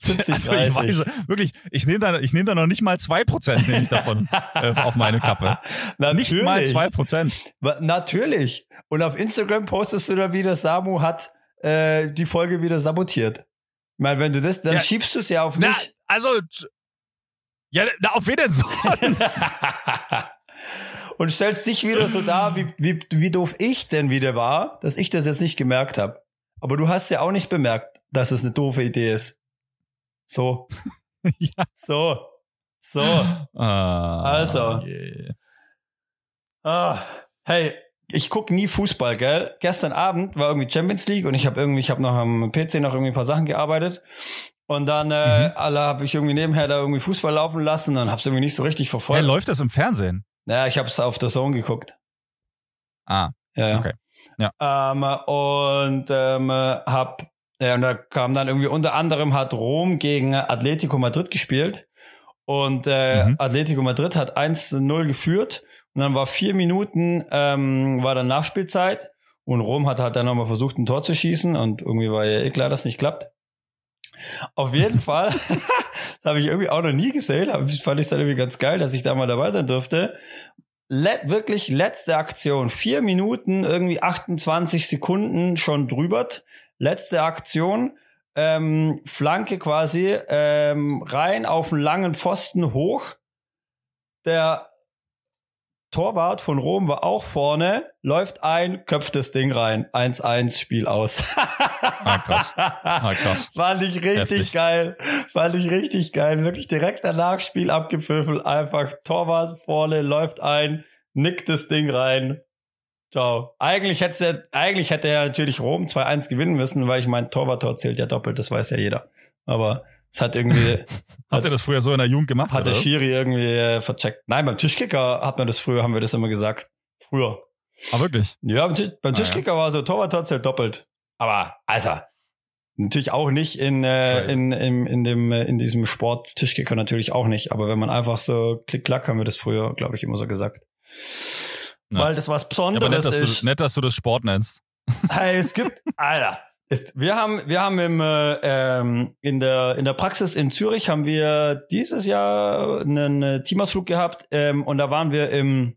70, Also ich 30. weiß, wirklich, ich nehme da, ich nehme da noch nicht mal zwei Prozent nehme ich davon *laughs* äh, auf meine Kappe. Natürlich. Nicht mal zwei Prozent. Natürlich. Und auf Instagram postest du da wieder, Samu hat äh, die Folge wieder sabotiert. Ich meine, wenn du das, dann Ja. schiebst du es ja auf Na, mich. also, ja, na, auf wen denn sonst? *laughs* Und stellst dich wieder so dar, wie, wie, wie doof ich denn wieder war, dass ich das jetzt nicht gemerkt habe. Aber du hast ja auch nicht bemerkt, dass es eine doofe Idee ist. So. *laughs* ja. So. So. Ah, Also. je. Ah, hey, ich guck nie Fußball, gell? Gestern Abend war irgendwie Champions League und ich habe irgendwie, ich habe noch am PC noch irgendwie ein paar Sachen gearbeitet. Und dann äh, Mhm. alle habe ich irgendwie nebenher da irgendwie Fußball laufen lassen und hab's irgendwie nicht so richtig Hey, verfolgt. läuft das im Fernsehen? naja, ich hab's auf der Zone geguckt. Ah, Ja, ja. Okay. Ja. Ähm, und ähm, hab, ja, und da kam dann irgendwie unter anderem hat Rom gegen Atletico Madrid gespielt. Und äh, Mhm. Atletico Madrid hat 1-0 geführt. Und dann war vier Minuten, ähm, war dann Nachspielzeit. Und Rom hat halt dann nochmal versucht, ein Tor zu schießen. Und irgendwie war ja eh klar, dass es nicht klappt. Auf jeden *laughs* Fall, das *laughs* habe ich irgendwie auch noch nie gesehen, aber ich fand ich dann irgendwie ganz geil, dass ich da mal dabei sein durfte. Let, wirklich letzte Aktion, vier Minuten, irgendwie 28 Sekunden schon drüber. Letzte Aktion, ähm, Flanke quasi ähm, rein auf einen langen Pfosten hoch. Der Torwart von Rom war auch vorne, läuft ein, köpft das Ding rein. 1-1, Spiel aus. Ah, krass. Ah, krass. *laughs* Fand ich richtig Heftig. geil. Fand ich richtig geil. Wirklich direkt danach Spiel abgepfiffen. Einfach Torwart vorne, läuft ein, nickt das Ding rein. Ciao. Eigentlich hätte er, eigentlich hätte er natürlich Rom 2-1 gewinnen müssen, weil ich mein Torwarttor zählt ja doppelt, das weiß ja jeder. Aber es hat irgendwie, *laughs* Habt ihr das früher so in der Jugend gemacht? hat der? Schiri irgendwie äh, vercheckt. Nein, beim Tischkicker hat man das früher, haben wir das immer gesagt. Früher. Ah, wirklich? Ja, beim, Tisch, beim Ah, ja. Tischkicker war so Torwarttor zählt doppelt. Aber, also, natürlich auch nicht in, äh, in, in, in dem, äh, in diesem Sport Tischkicker natürlich auch nicht. Aber wenn man einfach so klick-klack, haben wir das früher, glaube ich, immer so gesagt. Ja. Weil das was Ja, Besonderes aber nett dass, ist. du, nett, dass du das Sport nennst. *laughs* Hey, es gibt, Alter. Ist, wir haben, wir haben im, äh, ähm, in der, in der Praxis in Zürich haben wir dieses Jahr einen äh, Teamausflug gehabt, ähm, und da waren wir im,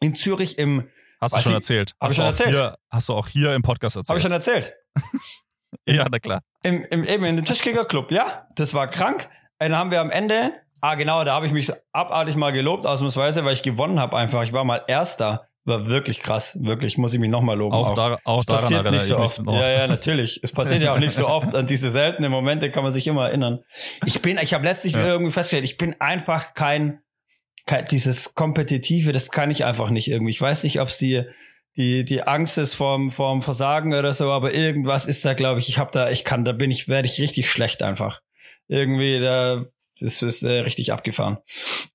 in Zürich im, Hast du schon ich- erzählt. Hab hast ich schon du auch erzählt? Hier, hast du auch hier im Podcast erzählt. habe ich schon erzählt, *laughs* ja, na klar. im, im, eben in dem Tischkicker-Club, ja, das war krank. Dann haben wir am Ende, ah genau, da habe ich mich abartig mal gelobt, ausnahmsweise, weil ich gewonnen habe einfach. Ich war mal Erster. War wirklich krass, wirklich, muss ich mich nochmal loben. Auch, da, auch Es daran passiert nicht ich so oft. Ja, ja, natürlich. Es passiert ja auch nicht so *laughs* oft. An diese seltenen Momente kann man sich immer erinnern. Ich bin, ich habe letztlich Ja. irgendwie festgestellt, ich bin einfach kein, kein, dieses Kompetitive, das kann ich einfach nicht irgendwie. Ich weiß nicht, ob es die, die, die Angst ist vorm, vorm Versagen oder so, aber irgendwas ist da, glaube ich, ich habe da, ich kann, da bin ich, werde ich richtig schlecht einfach. Irgendwie, da, das ist äh, richtig abgefahren.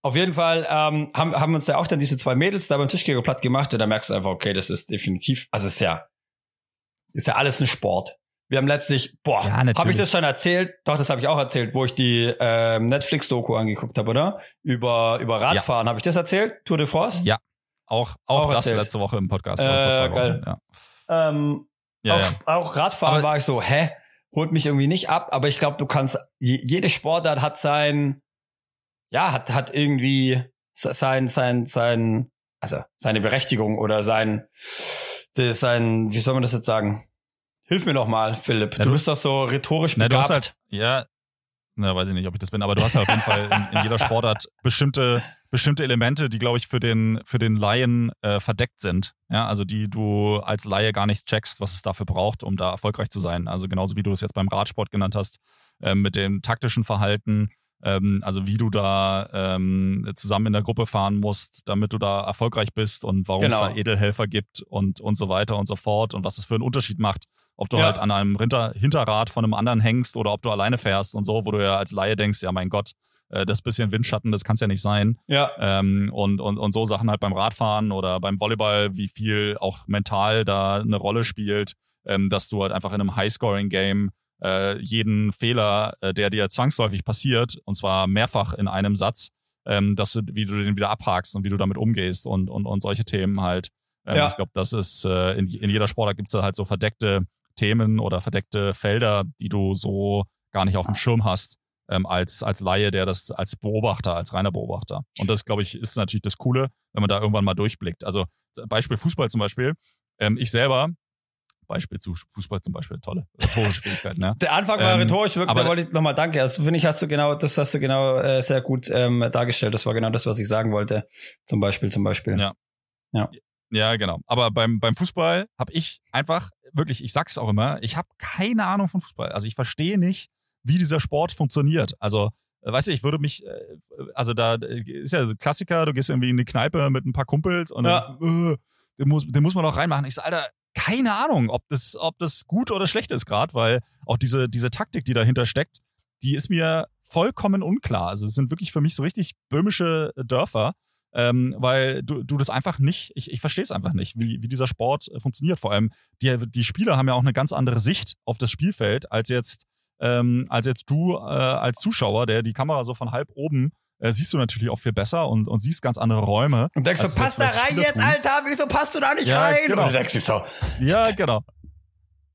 Auf jeden Fall ähm, haben, haben uns ja auch dann diese zwei Mädels da beim Tischkicker platt gemacht und da merkst du einfach, okay, das ist definitiv, also ist ja, ist ja alles ein Sport. Wir haben letztlich, boah, Ja, habe ich das schon erzählt? Doch, das habe ich auch erzählt, wo ich die ähm, Netflix-Doku angeguckt habe, oder? Über, über Radfahren. Habe ich das erzählt? Tour de France? Ja. Auch, auch, Auch das erzählt. letzte Woche im Podcast. Äh, oder vor zwei Wochen. geil. Ja. Ähm, Ja, auch, ja. auch Radfahren Aber- war ich so, hä? Holt mich irgendwie nicht ab, aber ich glaube, du kannst, je, jede Sportart hat sein, ja, hat, hat irgendwie sein, sein, sein, also seine Berechtigung oder sein, sein, wie soll man das jetzt sagen? Hilf mir doch mal, Philipp. Ja, du, du- bist doch so rhetorisch Na, du begabt. hast halt, ja, na, weiß ich nicht, ob ich das bin, aber du hast halt auf jeden Fall in, in jeder Sportart bestimmte, bestimmte Elemente, die, glaube ich, für den, für den Laien äh, verdeckt sind. Ja, also die du als Laie gar nicht checkst, was es dafür braucht, um da erfolgreich zu sein. Also genauso wie du es jetzt beim Radsport genannt hast, ähm, mit dem taktischen Verhalten, ähm, also wie du da ähm, zusammen in der Gruppe fahren musst, damit du da erfolgreich bist und warum Genau. es da Edelhelfer gibt und, und so weiter und so fort und was es für einen Unterschied macht, ob du Ja. halt an einem Hinter Hinterrad von einem anderen hängst oder ob du alleine fährst und so, wo du ja als Laie denkst, ja mein Gott, äh, das bisschen Windschatten, das kann es ja nicht sein. Ja, Ähm, und, und, und so Sachen halt beim Radfahren oder beim Volleyball, wie viel auch mental da eine Rolle spielt, ähm, dass du halt einfach in einem High-Scoring-Game äh, jeden Fehler, äh, der dir zwangsläufig passiert, und zwar mehrfach in einem Satz, ähm, dass du, wie du den wieder abhakst und wie du damit umgehst und, und, und solche Themen halt. Ähm, Ja. Ich glaube, das ist äh, in, in jeder Sportart gibt es halt so verdeckte Themen oder verdeckte Felder, die du so gar nicht auf dem Schirm hast, ähm, als, als Laie, der das als Beobachter, als reiner Beobachter. Und das, glaube ich, ist natürlich das Coole, wenn man da irgendwann mal durchblickt. Also Beispiel Fußball zum Beispiel. Ähm, ich selber, Beispiel zu Fußball zum Beispiel, tolle rhetorische Fähigkeit, ne? *laughs* der Anfang war Ähm, rhetorisch, wirklich, da aber- wollte ich nochmal danke. Also finde ich, hast du genau, das hast du genau äh, sehr gut ähm, dargestellt. Das war genau das, was ich sagen wollte. Zum Beispiel, zum Beispiel. Ja. Ja, genau. Aber beim, beim Fußball habe ich einfach, wirklich, ich sag's auch immer, ich habe keine Ahnung von Fußball. Also ich verstehe nicht, wie dieser Sport funktioniert. Also, äh, weißt du, ich würde mich, äh, also da äh, ist ja so Klassiker, du gehst irgendwie in die Kneipe mit ein paar Kumpels und Ja. dann, äh, den, muss, den muss man doch reinmachen. Ich so, Alter, keine Ahnung, ob das, ob das gut oder schlecht ist gerade, weil auch diese, diese Taktik, die dahinter steckt, die ist mir vollkommen unklar. Also es sind wirklich für mich so richtig böhmische Dörfer ähm, weil du, du das einfach nicht, ich, ich verstehe es einfach nicht, wie, wie dieser Sport äh, funktioniert. Vor allem, die, die Spieler haben ja auch eine ganz andere Sicht auf das Spielfeld, als jetzt, ähm, als jetzt du äh, als Zuschauer, der die Kamera so von halb oben äh, siehst du natürlich auch viel besser und, und siehst ganz andere Räume. Und denkst als so, es pass da rein Spieler jetzt, tun. Alter, wieso passt du da nicht Ja, rein? genau. Und du denkst so, Ja, genau.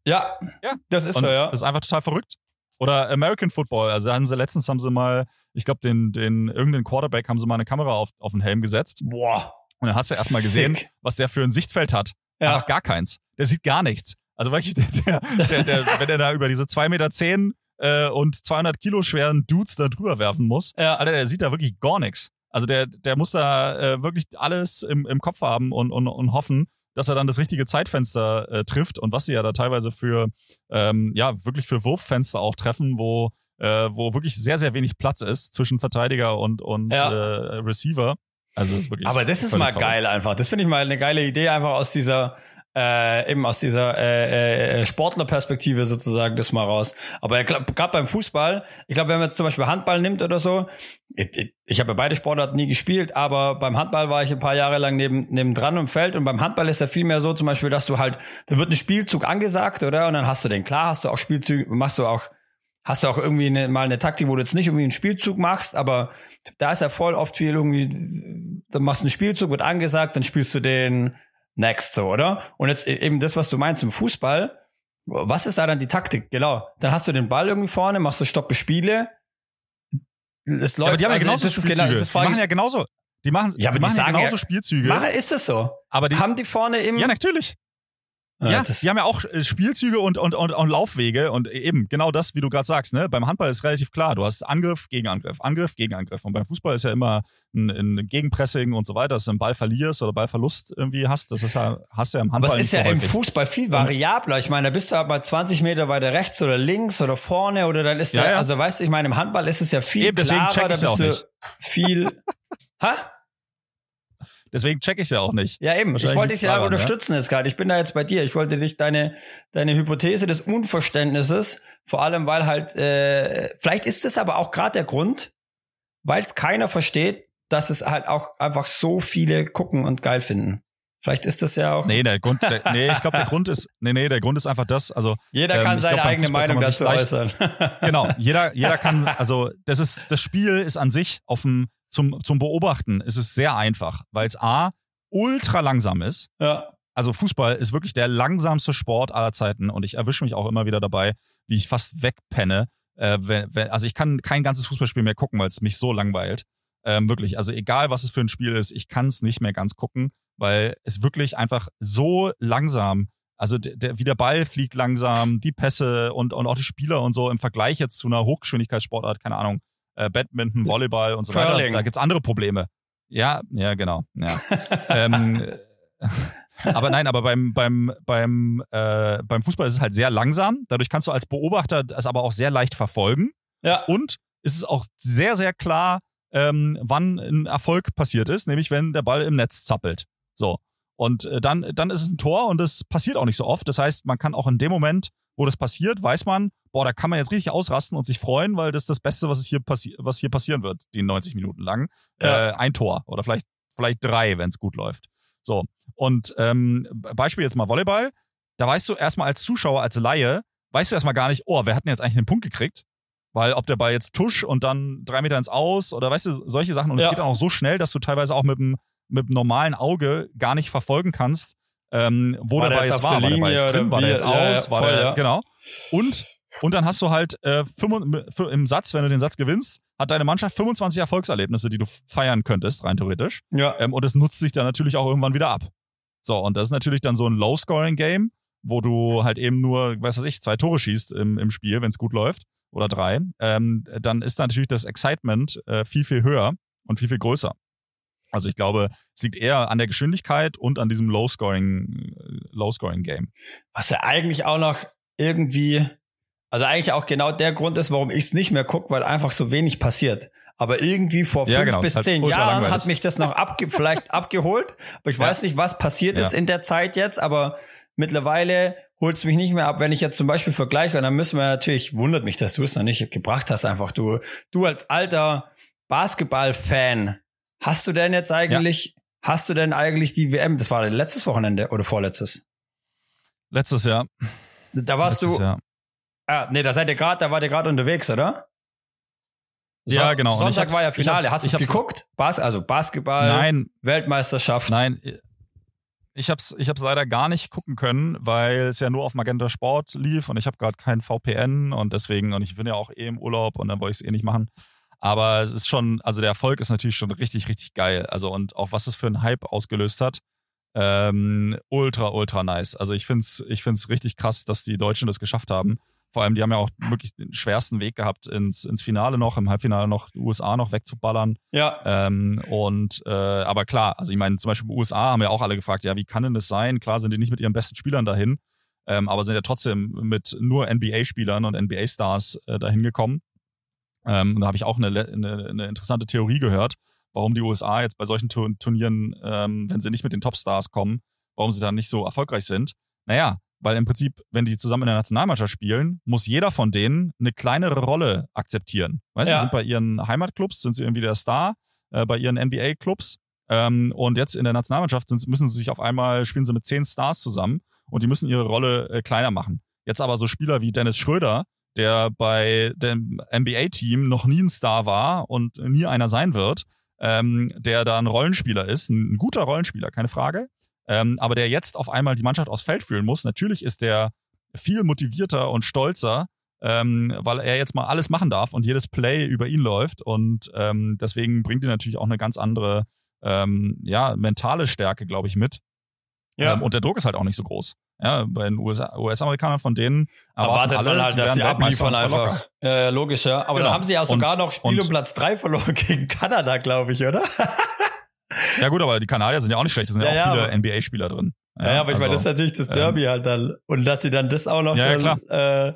ja, Ja. das ist Und so, ja. Das ist einfach total verrückt. Oder American Football. Also haben sie letztens haben sie mal, ich glaube, den, den irgendeinen Quarterback haben sie mal eine Kamera auf, auf den Helm gesetzt. Boah. Und dann hast du erstmal gesehen, was der für ein Sichtfeld hat. Ja. Einfach gar keins. Der sieht gar nichts. Also wirklich, *laughs* der, der, der, der, wenn er da über diese 2,10 Meter zehn, äh, und 200 Kilo schweren Dudes da drüber werfen muss, Ja. Alter, der sieht da wirklich gar nichts. Also der, der muss da äh, wirklich alles im, im Kopf haben und, und, und hoffen, dass er dann das richtige Zeitfenster äh, trifft und was sie ja da teilweise für, ähm, ja, wirklich für Wurffenster auch treffen, wo, äh, wo wirklich sehr, sehr wenig Platz ist zwischen Verteidiger und, und Ja. äh, Receiver. Also das ist wirklich. Aber das ist mal verrückt. geil einfach. Das finde ich mal eine geile Idee, einfach aus dieser, äh, eben aus dieser äh, äh, Sportlerperspektive sozusagen das mal raus. Aber gerade beim Fußball, ich glaube, wenn man jetzt zum Beispiel Handball nimmt oder so, ich, ich, ich habe ja beide Sportarten nie gespielt, aber beim Handball war ich ein paar Jahre lang neben, neben dran im Feld und beim Handball ist ja viel mehr so zum Beispiel, dass du halt, da wird ein Spielzug angesagt, oder? Und dann hast du den. Klar hast du auch Spielzüge, machst du auch hast du auch irgendwie eine, mal eine Taktik, wo du jetzt nicht irgendwie einen Spielzug machst, aber da ist ja voll oft viel irgendwie, dann machst du einen Spielzug, wird angesagt, dann spielst du den next so, oder? Und jetzt eben das, was du meinst im Fußball, was ist da dann die Taktik? Genau. Dann hast du den Ball irgendwie vorne, machst du Stoppe Spiele. Es Ja, aber die haben ja also genauso das ist Spielzüge. genau, das die machen ja genauso. Die machen, Ja, aber die die machen ja sagen genauso ja- Spielzüge. Mache, ist es so? aber die, Haben die vorne im, ja, natürlich. Ja, das- die haben ja auch äh, Spielzüge und, und, und, und Laufwege und eben genau das, wie du gerade sagst. Ne? Beim Handball ist relativ klar, du hast Angriff, Gegenangriff, Angriff, Gegenangriff. Und beim Fußball ist ja immer ein, ein Gegenpressing und so weiter, dass du einen Ball verlierst oder Ballverlust irgendwie hast. Das ist ja, hast du ja im Aber Handball es ist ja so im. Fußball viel variabler. Ich meine, da bist du halt mal 20 Meter weiter rechts oder links oder vorne oder dann ist Ja, da, ja. also weißt du, ich meine, im Handball ist es ja viel Eben, klarer, da bist du nicht. viel, *laughs* ha? Deswegen check ich ja auch nicht. Ja, eben. Ich wollte dich ja daran, ja. unterstützen jetzt gerade. Ich bin da jetzt bei dir. Ich wollte dich deine, deine Hypothese des Unverständnisses, vor allem weil halt, äh, vielleicht ist das aber auch gerade der Grund, weil es keiner versteht, dass es halt auch einfach so viele gucken und geil finden. Vielleicht ist das ja auch. Nee, der Grund, der, nee, ich glaube, der *laughs* Grund ist, nee, nee, der Grund ist einfach das, also Jeder Ähm, kann ich seine glaub, eigene Fußball Meinung dazu leicht- äußern. genau, jeder, jeder *laughs* kann, also das ist, das Spiel ist an sich auf dem, zum, zum Beobachten ist es sehr einfach, weil es A, ultra langsam ist. ja. Also Fußball ist wirklich der langsamste Sport aller Zeiten und ich erwische mich auch immer wieder dabei, wie ich fast wegpenne. Äh, wenn, wenn, also ich kann kein ganzes Fußballspiel mehr gucken, weil es mich so langweilt. Ähm, wirklich, also egal was es für ein Spiel ist, ich kann es nicht mehr ganz gucken, weil es wirklich einfach so langsam, also der, der, wie der Ball fliegt langsam, die Pässe und, und auch die Spieler und so im Vergleich jetzt zu einer Hochgeschwindigkeitssportart, keine Ahnung, äh, Badminton, Volleyball und so weiter, Curling. da gibt's andere Probleme. Ja, ja, genau. Ja. *laughs* ähm, *laughs* aber nein, aber beim, beim, beim, äh, beim Fußball ist es halt sehr langsam. Dadurch kannst du als Beobachter es aber auch sehr leicht verfolgen. Ja. Und es ist auch sehr, sehr klar, ähm, wann ein Erfolg passiert ist, nämlich wenn der Ball im Netz zappelt. So. Und äh, dann, dann ist es ein Tor und das passiert auch nicht so oft. Das heißt, man kann auch in dem Moment, wo das passiert, weiß man, boah, da kann man jetzt richtig ausrasten und sich freuen, weil das ist das Beste, was es hier passi was hier passieren wird, die 90 Minuten lang. Ja. Äh, ein Tor oder vielleicht, vielleicht drei, wenn es gut läuft. So. Und ähm, Beispiel jetzt mal Volleyball. Da weißt du erstmal als Zuschauer, als Laie, weißt du erstmal gar nicht, oh, wer hat denn jetzt eigentlich einen Punkt gekriegt? Weil ob der Ball jetzt tusch und dann drei Meter ins Aus oder weißt du, solche Sachen. Und es Ja. geht dann auch so schnell, dass du teilweise auch mit dem, mit normalen Auge gar nicht verfolgen kannst, ähm, wo War der jetzt war. der War der Linie jetzt drin? War der jetzt Ja, ja, aus? war voll, der, ja. genau. Und, und dann hast du halt äh, im Satz, wenn du den Satz gewinnst, hat deine Mannschaft 25 Erfolgserlebnisse, die du feiern könntest, rein theoretisch. Ja. Ähm, und es nutzt sich dann natürlich auch irgendwann wieder ab. So, und das ist natürlich dann so ein Low-Scoring-Game, wo du halt eben nur, was weiß ich, zwei Tore schießt im, im Spiel, wenn es gut läuft, oder drei. Ähm, dann ist natürlich das Excitement äh, viel, viel höher und viel, viel größer. Also ich glaube, es liegt eher an der Geschwindigkeit und an diesem Low-Scoring, äh, Low-Scoring-Game. Was ja eigentlich auch noch irgendwie, also eigentlich auch genau der Grund ist, warum ich es nicht mehr gucke, weil einfach so wenig passiert. Aber irgendwie vor fünf Ja, genau, bis halt zehn Jahren langweilig. hat mich das noch abge vielleicht *laughs* abgeholt. Aber ich Ja. weiß nicht, was passiert Ja. ist in der Zeit jetzt, aber mittlerweile holt es mich nicht mehr ab, wenn ich jetzt zum Beispiel vergleiche. Und dann müssen wir natürlich, wundert mich, dass du es noch nicht gebracht hast, einfach du, du als alter Basketball-Fan, hast du denn jetzt eigentlich, hast du denn eigentlich die WM, das war letztes Wochenende oder vorletztes? Letztes Jahr. Da warst letztes du, Jahr. Ah, nee, da seid ihr gerade, da wart ihr gerade unterwegs, oder? Ja, genau. Sonntag war ja Finale. Hast du es geguckt? Bas also Basketball, Nein, Weltmeisterschaft. Nein, ich hab's, ich hab's leider gar nicht gucken können, weil es ja nur auf Magenta Sport lief und ich habe gerade kein VPN und deswegen, und ich bin ja auch eh im Urlaub und dann wollte ich es eh nicht machen. Aber es ist schon, also der Erfolg ist natürlich schon richtig, richtig geil. Also und auch was es für einen Hype ausgelöst hat, ähm, ultra, ultra nice. Also ich find's, ich find's richtig krass, dass die Deutschen das geschafft haben. Vor allem, die haben ja auch wirklich den schwersten Weg gehabt, ins, ins Finale noch, im Halbfinale noch die USA noch wegzuballern. Ja. Ähm, und äh, aber klar, also ich meine, zum Beispiel USA haben ja auch alle gefragt, ja, wie kann denn das sein? Klar sind die nicht mit ihren besten Spielern dahin, ähm, aber sind ja trotzdem mit nur NBA-Spielern und NBA-Stars äh, dahin gekommen. Ähm, und da habe ich auch eine, eine, eine interessante Theorie gehört, warum die USA jetzt bei solchen Turnieren, ähm, wenn sie nicht mit den Topstars kommen, warum sie dann nicht so erfolgreich sind. Naja, weil im Prinzip, wenn die zusammen in der Nationalmannschaft spielen, muss jeder von denen eine kleinere Rolle akzeptieren. Weißt du, ja. sind bei ihren Heimatclubs, sind sie irgendwie der Star, äh, bei ihren NBA-Clubs. Ähm, und jetzt in der Nationalmannschaft sind, müssen sie sich auf einmal, spielen sie mit zehn Stars zusammen und die müssen ihre Rolle äh, kleiner machen. Jetzt aber so Spieler wie Dennis Schröder, der bei dem NBA-Team noch nie ein Star war und nie einer sein wird, ähm, der da ein Rollenspieler ist, ein, ein guter Rollenspieler, keine Frage, ähm, aber der jetzt auf einmal die Mannschaft aufs Feld führen muss. Natürlich ist der viel motivierter und stolzer, ähm, weil er jetzt mal alles machen darf und jedes Play über ihn läuft. Und ähm, deswegen bringt ihn natürlich auch eine ganz andere ähm, ja, mentale Stärke, glaube ich, mit. Ja. Ähm, und der Druck ist halt auch nicht so groß. Ja, bei den US-Amerikanern US von denen erwartet alle, man halt, dass sie abliefern einfach. Äh, logisch, ja. Aber genau. dann haben sie ja sogar und, noch Spiel um Platz drei verloren *laughs* gegen Kanada, glaube ich, oder? Ja gut, aber die Kanadier sind ja auch nicht schlecht, da sind ja, ja auch viele NBA-Spieler drin. Ja, ja, aber ich also, meine, das ist natürlich das Derby ähm, halt dann. Und dass sie dann das auch noch, ja, dann, äh,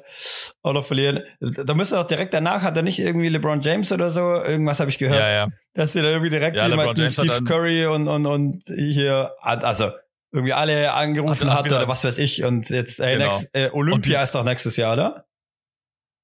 auch noch verlieren. Da müsste auch direkt danach, hat er nicht irgendwie LeBron James oder so, irgendwas habe ich gehört. Ja, ja. Dass sie da irgendwie direkt ja, jemanden, Steve Curry und, und, und hier, also irgendwie alle angerufen hat, hat oder was weiß ich. Und jetzt, ey, genau. next, äh, Olympia die, ist doch nächstes Jahr, oder?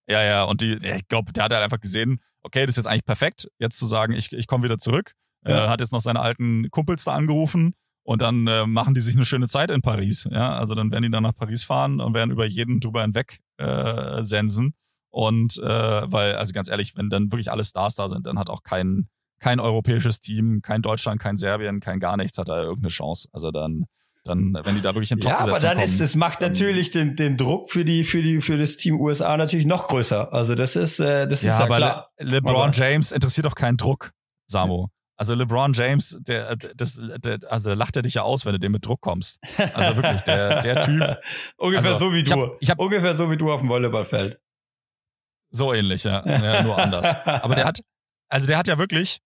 Ja, ja, und die, ich glaube, der hat halt einfach gesehen, okay, das ist jetzt eigentlich perfekt, jetzt zu sagen, ich, ich komme wieder zurück ja. Äh, hat jetzt noch seine alten Kumpels da angerufen und dann äh, machen die sich eine schöne Zeit in Paris. Ja, also dann werden die dann nach Paris fahren und werden über jeden drüber hinweg äh, sensen. Und äh, weil, also ganz ehrlich, wenn dann wirklich alle Stars da sind, dann hat auch kein, kein europäisches Team, kein Deutschland, kein Serbien, kein gar nichts, hat da irgendeine Chance. Also dann, dann, wenn die da wirklich in top Ja, aber dann kommen, ist, das macht natürlich den, den Druck für die, für die, für das Team USA natürlich noch größer. Also das ist, äh, das ja, ist ja aber klar. Le LeBron aber James interessiert doch keinen Druck, Samo. Also LeBron James, der, das, der, also lacht er dich ja aus, wenn du dem mit Druck kommst. Also wirklich, der, der Typ. *laughs* Ungefähr also, so wie du. Ich hab, ich hab, Ungefähr so wie du auf dem Volleyballfeld. So ähnlich, ja. ja nur anders. Aber der hat, also der hat ja wirklich,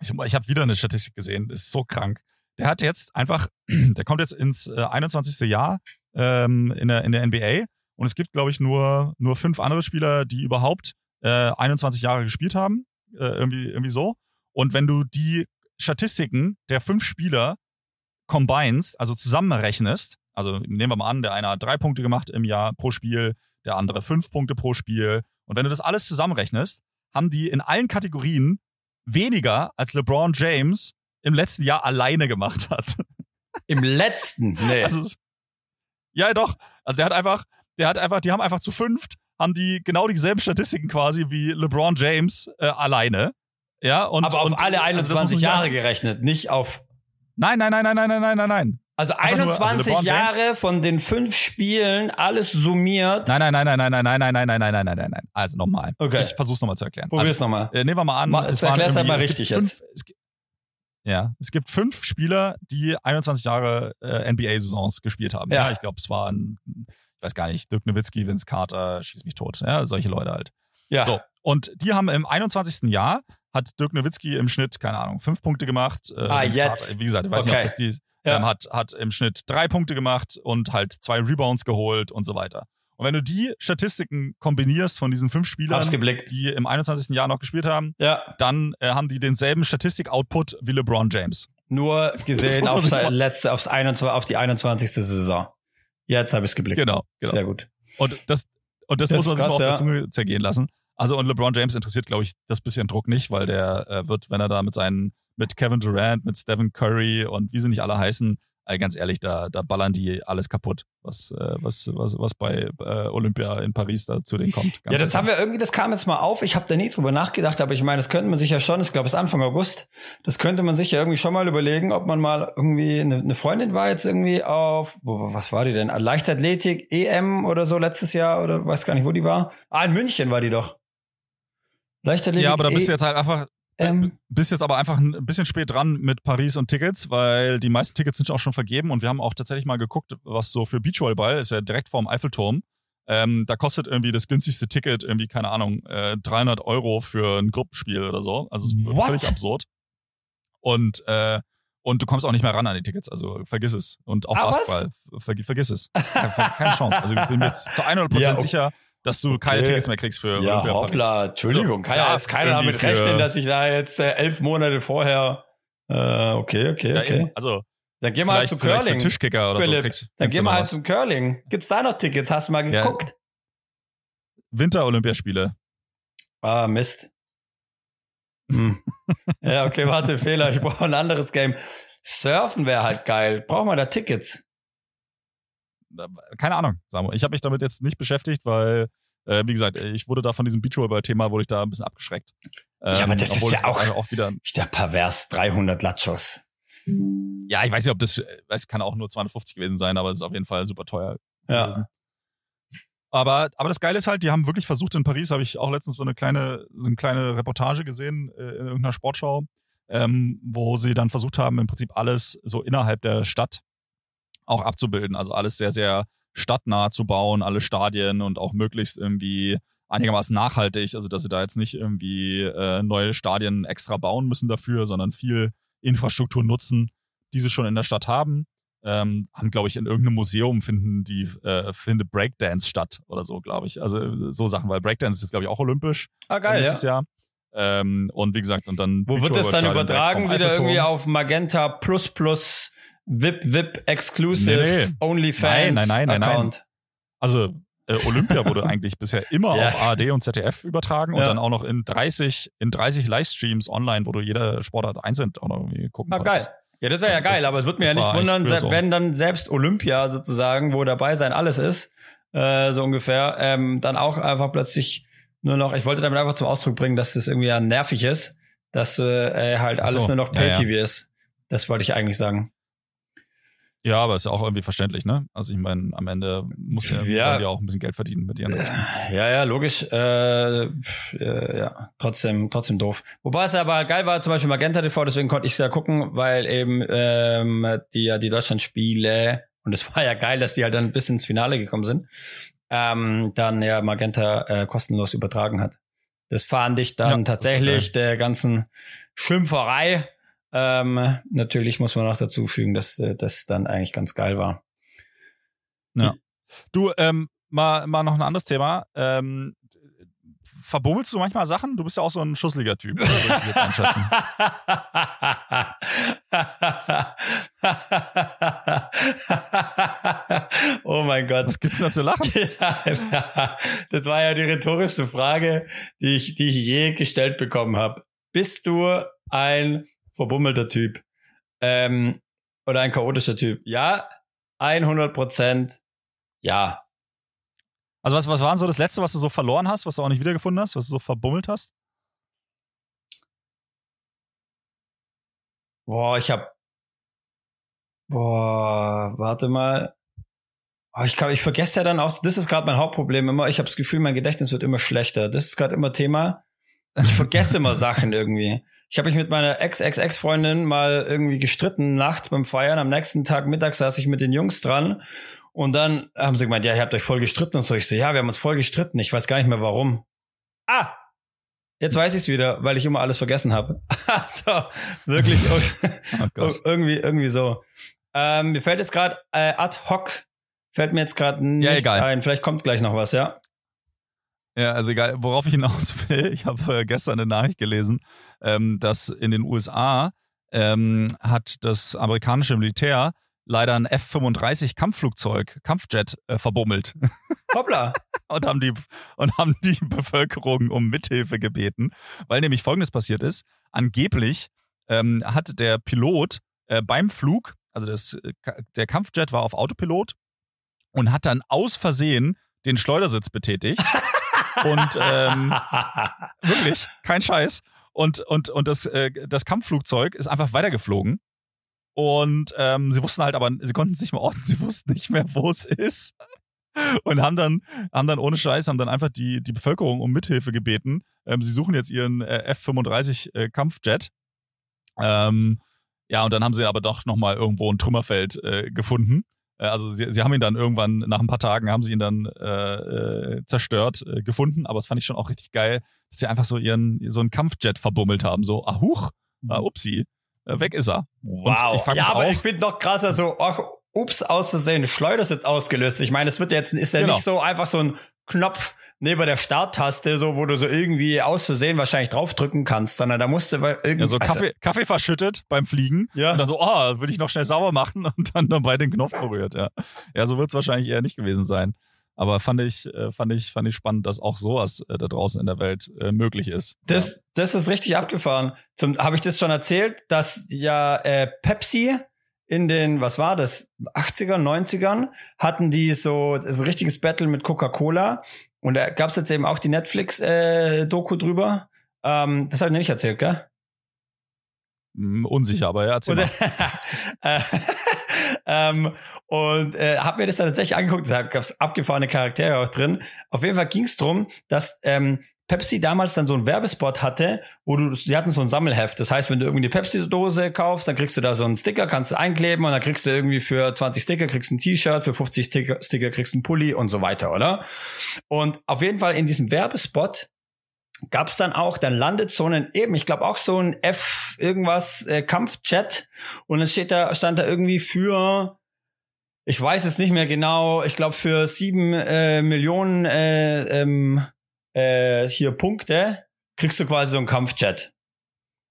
ich, ich habe wieder eine Statistik gesehen, das ist so krank. Der hat jetzt einfach, *clears throat* der kommt jetzt ins äh, 21. Jahr ähm, in, der, in der NBA und es gibt, glaube ich, nur, nur fünf andere Spieler, die überhaupt äh, 21 Jahre gespielt haben. Äh, irgendwie, irgendwie so. Und wenn du die Statistiken der fünf Spieler combinest, also zusammenrechnest, also nehmen wir mal an, der eine hat drei Punkte gemacht im Jahr pro Spiel, der andere fünf Punkte pro Spiel. Und wenn du das alles zusammenrechnest, haben die in allen Kategorien weniger als LeBron James im letzten Jahr alleine gemacht hat. Im letzten? Nee. Also, ja, doch. Also der hat einfach, der hat einfach, die haben einfach zu fünft, haben die genau dieselben Statistiken quasi wie LeBron James äh, alleine. Ja, und, aber auf und, alle 21 also Jahre gerechnet, nicht auf. Nein, nein, nein, nein, nein, nein, nein, nein. Also 21 nur, also Jahre von den fünf Spielen, alles summiert. Nein, nein, nein, nein, nein, nein, nein, nein, nein, nein, nein, nein, nein, nein. Also nochmal. Okay. Ich versuch's nochmal zu erklären. Probier's also, nochmal. Äh, nehmen wir mal an. Mal, es erklär's halt mal richtig fünf, jetzt. Es, ja, es gibt fünf Spieler, die 21 Jahre äh, NBA-Saisons gespielt haben. Ja, ja ich glaube, es waren, ich weiß gar nicht, Dirk Nowitzki, Vince Carter, schieß mich tot. Ja, solche Leute halt. Ja. So. Und die haben im 21. Jahr hat Dirk Nowitzki im Schnitt, keine Ahnung, fünf Punkte gemacht. Äh, ah, jetzt. wie gesagt, ich weiß okay. nicht, ob das die, ja. ähm, hat, hat im Schnitt drei Punkte gemacht und halt zwei Rebounds geholt und so weiter. Und wenn du die Statistiken kombinierst von diesen fünf Spielern, die im 21. Jahr noch gespielt haben, ja. dann äh, haben die denselben Statistik-Output wie LeBron James. Nur gesehen *laughs* auf, letzte, aufs 21, auf die 21. Saison. Jetzt habe ich es geblickt. Genau, genau. Sehr gut. Und das, und das, das muss man sich krass, auf der Zunge zergehen lassen. Also und LeBron James interessiert, glaube ich, das bisschen Druck nicht, weil der äh, wird, wenn er da mit seinen, mit Kevin Durant, mit Stephen Curry und wie sie nicht alle heißen, äh, ganz ehrlich, da, da ballern die alles kaputt, was, äh, was, was, was bei äh, Olympia in Paris da zu denen kommt. ja, das sicher. haben wir irgendwie, das kam jetzt mal auf. Ich habe da nie drüber nachgedacht, aber ich meine, das könnte man sich ja schon, ich glaube, es ist Anfang August, das könnte man sich ja irgendwie schon mal überlegen, ob man mal irgendwie, eine, eine Freundin war jetzt irgendwie auf, wo, was war die denn? Leichtathletik, EM oder so letztes Jahr oder weiß gar nicht, wo die war. Ah, in München war die doch. Leichtathletik. Ja, aber da bist du jetzt halt einfach, ähm, bist jetzt aber einfach ein bisschen spät dran mit Paris und Tickets, weil die meisten Tickets sind auch schon vergeben und wir haben auch tatsächlich mal geguckt, was so für Beachvolleyball ist ja direkt vorm Eiffelturm. Ähm, da kostet irgendwie das günstigste Ticket irgendwie, keine Ahnung, äh, 300 Euro für ein Gruppenspiel oder so. Also es ist What? völlig absurd. Und, äh, und du kommst auch nicht mehr ran an die Tickets, also vergiss es. Und auch Ah? Basketball, ver vergiss es. Keine, keine Chance. Also ich bin mir jetzt zu *laughs* 100% Ja, okay. sicher, dass du keine Okay. Tickets mehr kriegst für Ja, Olympia Paris. hoppla, Entschuldigung, kann ja jetzt keiner damit rechnen, dass ich da jetzt äh, elf Monate vorher. Äh, okay, okay, Ja, okay. eben. Also Dann gehen wir halt vielleicht, zu vielleicht für Curling. Tischkicker oder Philipp, so kriegst, Dann wir noch halt zum Curling. Gibt's da noch Tickets? Hast du mal Ja. geguckt? Winter-Olympiaspiele. Ah, Mist. Hm. *laughs* ja, okay, warte, Fehler. Ich brauche ein anderes Game. Surfen wäre halt geil. Brauchen wir da Tickets? Keine Ahnung, Samu. Ich habe mich damit jetzt nicht beschäftigt, weil, äh, wie gesagt, ich wurde da von diesem Beachvolleyball-Thema, wurde ich da ein bisschen abgeschreckt. Ja, aber das ist obwohl ja auch- auch wieder Wieder pervers. 300 Latschos. Ja, ich weiß nicht, ob das, äh, es kann auch nur 250 gewesen sein, aber es ist auf jeden Fall super teuer Ja. gewesen. Aber, aber das Geile ist halt, die haben wirklich versucht in Paris, habe ich auch letztens so eine kleine, so eine kleine Reportage gesehen äh, in irgendeiner Sportschau, ähm, wo sie dann versucht haben, im Prinzip alles so innerhalb der Stadt auch abzubilden. Also alles sehr, sehr stadtnah zu bauen, alle Stadien und auch möglichst irgendwie einigermaßen nachhaltig. Also dass sie da jetzt nicht irgendwie äh, neue Stadien extra bauen müssen dafür, sondern viel Infrastruktur nutzen, die sie schon in der Stadt haben. Ähm, haben, glaube ich, in irgendeinem Museum finden die, äh, findet Breakdance statt oder so, glaube ich. Also so Sachen, weil Breakdance ist jetzt, glaube ich, auch olympisch Ah, geil, ja. nächstes Jahr. Ähm, und wie gesagt, und dann. Wo wird das dann übertragen? Wieder irgendwie auf Magenta Plus Plus VIP VIP Exclusive Nee, nee. OnlyFans Nein, nein, nein, nein, nein. Account. Also äh, Olympia wurde *laughs* eigentlich bisher immer Ja. auf ARD und ZDF übertragen und Ja. dann auch noch in 30, in 30 Livestreams online, wo du jede Sportart einzeln auch noch irgendwie gucken Ah, geil. konntest. Ja, das wäre ja geil, aber es würde mich ja nicht wundern, so. wenn dann selbst Olympia sozusagen, wo dabei sein alles ist, äh, so ungefähr, ähm, dann auch einfach plötzlich nur noch, ich wollte damit einfach zum Ausdruck bringen, dass das irgendwie ja nervig ist, dass äh, halt Ach alles so, nur noch ja, ja. Pay-TV ist. Das wollte ich eigentlich sagen. Ja, aber ist ja auch irgendwie verständlich, ne? Also ich meine, am Ende muss ja, Ja. die auch ein bisschen Geld verdienen mit ihren Rechten. Ja, ja, logisch. Äh, äh, ja, trotzdem, trotzdem doof. Wobei es aber geil war, zum Beispiel Magenta TV, deswegen konnte ich es ja gucken, weil eben ähm, die ja die Deutschland-Spiele und es *laughs* war ja geil, dass die halt dann bis ins Finale gekommen sind. Ähm, dann ja Magenta äh, kostenlos übertragen hat. Das fand ich dann Ja, tatsächlich der ganzen Schimpferei. Ähm, natürlich muss man noch dazu fügen, dass äh, das dann eigentlich ganz geil war. Du, ähm, mal, mal noch ein anderes Thema. Ähm, verbummelst du manchmal Sachen? Du bist ja auch so ein schussliger Typ, würde ich jetzt einschätzen. *laughs* oh mein Gott. Was gibt's denn da zu lachen? *laughs* Ja, das war ja die rhetorischste Frage, die ich, die ich je gestellt bekommen habe. Bist du ein verbummelter Typ? Ähm, oder ein chaotischer Typ? Ja, 100 Prozent. Ja. Also was, was war denn so das Letzte, was du so verloren hast, was du auch nicht wiedergefunden hast, was du so verbummelt hast? Boah, ich hab. Boah, warte mal. Oh, ich, kann, ich vergesse ja dann auch, das ist gerade mein Hauptproblem immer. Ich habe das Gefühl, mein Gedächtnis wird immer schlechter. Das ist gerade immer Thema. Ich vergesse immer *laughs* Sachen irgendwie. Ich habe mich mit meiner Ex-Ex-Ex-Freundin mal irgendwie gestritten nachts beim Feiern. Am nächsten Tag Mittag saß ich mit den Jungs dran und dann haben sie gemeint, ja, ihr habt euch voll gestritten und so. Ich so, ja, wir haben uns voll gestritten. Ich weiß gar nicht mehr warum. Ah, jetzt weiß ich's wieder, weil ich immer alles vergessen habe. *laughs* so, wirklich *laughs* Oh *laughs* irgendwie irgendwie so. Ähm, mir fällt jetzt gerade äh, ad hoc fällt mir jetzt gerade nichts egal. ein. Vielleicht kommt gleich noch was, ja. Ja, also egal, worauf ich hinaus will, ich habe äh, gestern eine Nachricht gelesen, ähm, dass in den USA ähm, hat das amerikanische Militär leider ein F-35 Kampfflugzeug, Kampfjet äh, verbummelt. *laughs* Hoppla. und haben die und haben die Bevölkerung um Mithilfe gebeten, weil nämlich Folgendes passiert ist: Angeblich ähm, hat der Pilot äh, beim Flug, also das, äh, der Kampfjet war auf Autopilot und hat dann aus Versehen den Schleudersitz betätigt *laughs* und ähm, wirklich kein Scheiß. Und und und das äh, das Kampfflugzeug ist einfach weitergeflogen. Und ähm, sie wussten halt aber sie konnten es nicht mehr orten *laughs* sie wussten nicht mehr wo es ist. Und haben dann haben dann ohne Scheiß haben dann einfach die die Bevölkerung um Mithilfe gebeten. Ähm, sie suchen jetzt ihren äh, F35 äh, Kampfjet. Ähm, ja und dann haben sie aber doch noch mal irgendwo ein Trümmerfeld äh, gefunden also sie, sie haben ihn dann irgendwann, nach ein paar Tagen haben sie ihn dann äh, äh, zerstört, äh, gefunden, aber das fand ich schon auch richtig geil, dass sie einfach so ihren, so einen Kampfjet verbummelt haben. So, ah huch, ah, upsi, äh, weg ist er. Wow. ja, aber auch, ich finde noch krasser, so, ach, ups, auszusehen, Schleuder ist jetzt ausgelöst. Ich meine, es wird jetzt, ist ja genau. nicht so einfach so ein Knopf, neben der Starttaste, so wo du so irgendwie aus Versehen wahrscheinlich draufdrücken kannst, sondern da musste irgendwie. Ja, so Kaffee, also, Kaffee verschüttet beim Fliegen. Ja. Und dann so, oh, will ich noch schnell sauber machen *laughs* und dann dabei den Knopf berührt, ja. Ja, so wird es wahrscheinlich eher nicht gewesen sein. Aber fand ich, äh, fand ich, fand ich spannend, dass auch sowas äh, da draußen in der Welt äh, möglich ist. Das, ja. das ist richtig abgefahren. Zum, habe ich das schon erzählt, dass ja äh, Pepsi in den, was war das, 80ern, 90ern, hatten die so, so ein richtiges Battle mit Coca-Cola und da gab es jetzt eben auch die Netflix-Doku äh, drüber. Ähm, das habe ich nicht erzählt, gell? Mm, unsicher, aber ja, erzähl mal. *laughs* Äh, ähm, und äh, habe mir das dann tatsächlich angeguckt, da gab es abgefahrene Charaktere auch drin. Auf jeden Fall ging es darum, dass ähm, Pepsi damals dann so einen Werbespot hatte, wo du, die hatten so ein Sammelheft. Das heißt, wenn du irgendwie eine Pepsi-Dose kaufst, dann kriegst du da so einen Sticker, kannst du einkleben und dann kriegst du irgendwie für 20 Sticker kriegst ein T-Shirt, für 50 Sticker, Sticker kriegst einen Pulli und so weiter, oder? Und auf jeden Fall in diesem Werbespot gab's dann auch, dann landet so ein eben, ich glaube auch so ein F irgendwas äh, Kampfchat und es steht da stand da irgendwie für ich weiß es nicht mehr genau, ich glaube für sieben äh, Millionen äh, ähm, äh, hier Punkte, kriegst du quasi so einen Kampfchat.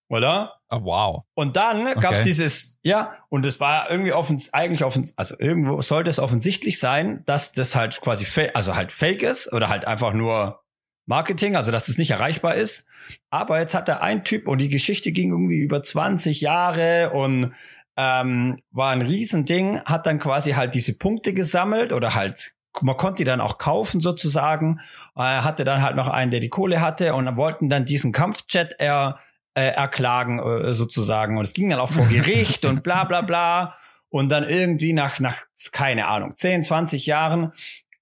Oder? Oh, wow. Und dann okay. gab's dieses, ja, und es war irgendwie offens eigentlich offens also irgendwo sollte es offensichtlich sein, dass das halt quasi also halt fake ist oder halt einfach nur Marketing, also dass es nicht erreichbar ist. Aber jetzt hat er ein Typ und die Geschichte ging irgendwie über 20 Jahre und ähm, war ein Riesending, hat dann quasi halt diese Punkte gesammelt oder halt man konnte die dann auch kaufen sozusagen. Er hatte dann halt noch einen, der die Kohle hatte und wollten dann diesen Kampfchat er, äh, erklagen äh, sozusagen. Und es ging dann auch vor Gericht und bla bla bla. Und dann irgendwie nach, nach, keine Ahnung, 10, 20 Jahren,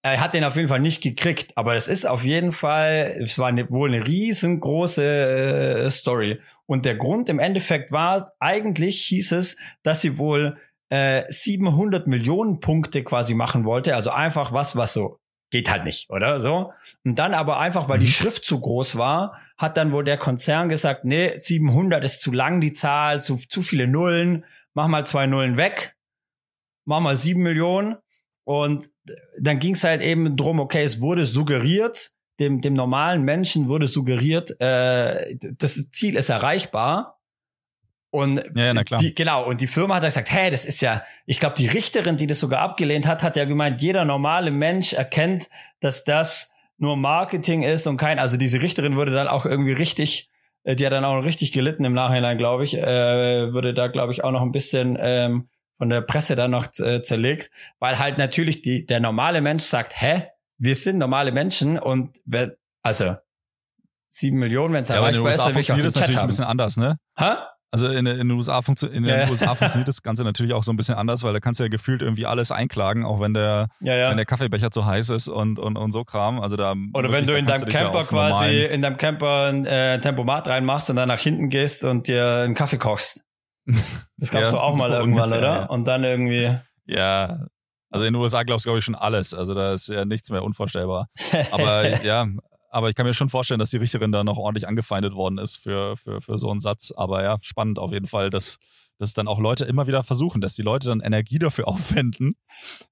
er hat den auf jeden Fall nicht gekriegt, aber es ist auf jeden Fall, es war eine, wohl eine riesengroße äh, Story. Und der Grund im Endeffekt war, eigentlich hieß es, dass sie wohl äh, 700 Millionen Punkte quasi machen wollte. Also einfach was, was so geht halt nicht, oder so. Und dann aber einfach, weil die mhm. Schrift zu groß war, hat dann wohl der Konzern gesagt, nee, 700 ist zu lang die Zahl, zu, zu viele Nullen, mach mal zwei Nullen weg, mach mal sieben Millionen. Und dann ging es halt eben drum, okay, es wurde suggeriert, dem, dem normalen Menschen wurde suggeriert, äh, das Ziel ist erreichbar. Und ja, die, genau, und die Firma hat gesagt, hey, das ist ja, ich glaube, die Richterin, die das sogar abgelehnt hat, hat ja gemeint, jeder normale Mensch erkennt, dass das nur Marketing ist und kein, also diese Richterin würde dann auch irgendwie richtig, äh, die hat dann auch richtig gelitten im Nachhinein, glaube ich, äh, würde da, glaube ich, auch noch ein bisschen ähm, von der Presse dann noch äh, zerlegt, weil halt natürlich die, der normale Mensch sagt, hä, wir sind normale Menschen und wer, also sieben Millionen, wenn es ja, erreichbar ist, dann will ich auch den Chat natürlich haben. ein bisschen anders, ne? Hä? Also in, in, den USA, funktio in den USA *laughs* funktioniert das Ganze natürlich auch so ein bisschen anders, weil da kannst du ja gefühlt irgendwie alles einklagen, auch wenn der, ja, ja. wenn der Kaffeebecher zu heiß ist und, und, und so Kram. Also da Oder wenn du in deinem Camper quasi, in deinem Camper ein äh, Tempomat reinmachst und dann nach hinten gehst und dir einen Kaffee kochst. *laughs* Das gab's doch auch mal irgendwann, ungefähr, oder? Und dann irgendwie. Ja, also in den USA glaubst du, glaube ich, schon alles. Also da ist ja nichts mehr unvorstellbar. *laughs* Aber ja, aber ich kann mir schon vorstellen, dass die Richterin da noch ordentlich angefeindet worden ist für, für, für so einen Satz. Aber ja, spannend auf jeden Fall, dass dass dann auch Leute immer wieder versuchen, dass die Leute dann Energie dafür *laughs* aufwenden,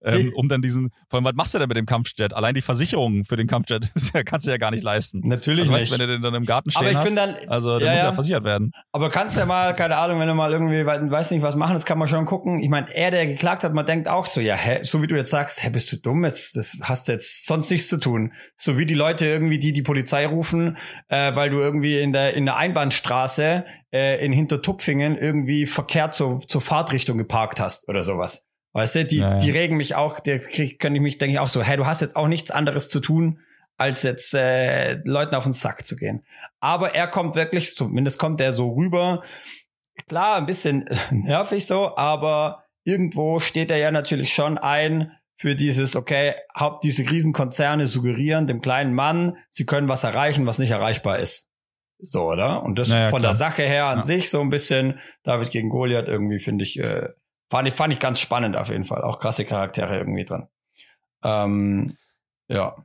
ähm, um dann diesen, vor allem, was machst du denn mit dem Kampfjet? Allein die Versicherung für den Kampfjet *laughs* ja, kannst du ja gar nicht leisten. Natürlich also, nicht. Weißt, wenn du den dann im Garten stehen aber ich hast, dann, also der ja, muss ja, ja versichert werden. Aber kannst ja mal, keine Ahnung, wenn du mal irgendwie, weiß nicht, was machen, das kann man schon gucken. Ich meine, er, der geklagt hat, man denkt auch so, ja, hä, so wie du jetzt sagst, hä, bist du dumm, jetzt, das hast du jetzt sonst nichts zu tun. So wie die Leute irgendwie, die die Polizei rufen, äh, weil du irgendwie in der, in der Einbahnstraße äh, in Hintertupfingen irgendwie verkehrt zur, zur Fahrtrichtung geparkt hast oder sowas. Weißt du, die, ja, die regen mich auch, der kann ich mich, denke ich auch so, hey, du hast jetzt auch nichts anderes zu tun, als jetzt äh, Leuten auf den Sack zu gehen. Aber er kommt wirklich, zumindest kommt er so rüber, klar, ein bisschen *laughs* nervig so, aber irgendwo steht er ja natürlich schon ein für dieses, okay, Haupt diese Riesenkonzerne suggerieren dem kleinen Mann, sie können was erreichen, was nicht erreichbar ist. So, oder? Und das naja, von klar. der Sache her an ja. sich so ein bisschen David gegen Goliath irgendwie finde ich äh, fand ich, fand ich ganz spannend auf jeden Fall. Auch krasse Charaktere irgendwie drin. Ähm, ja.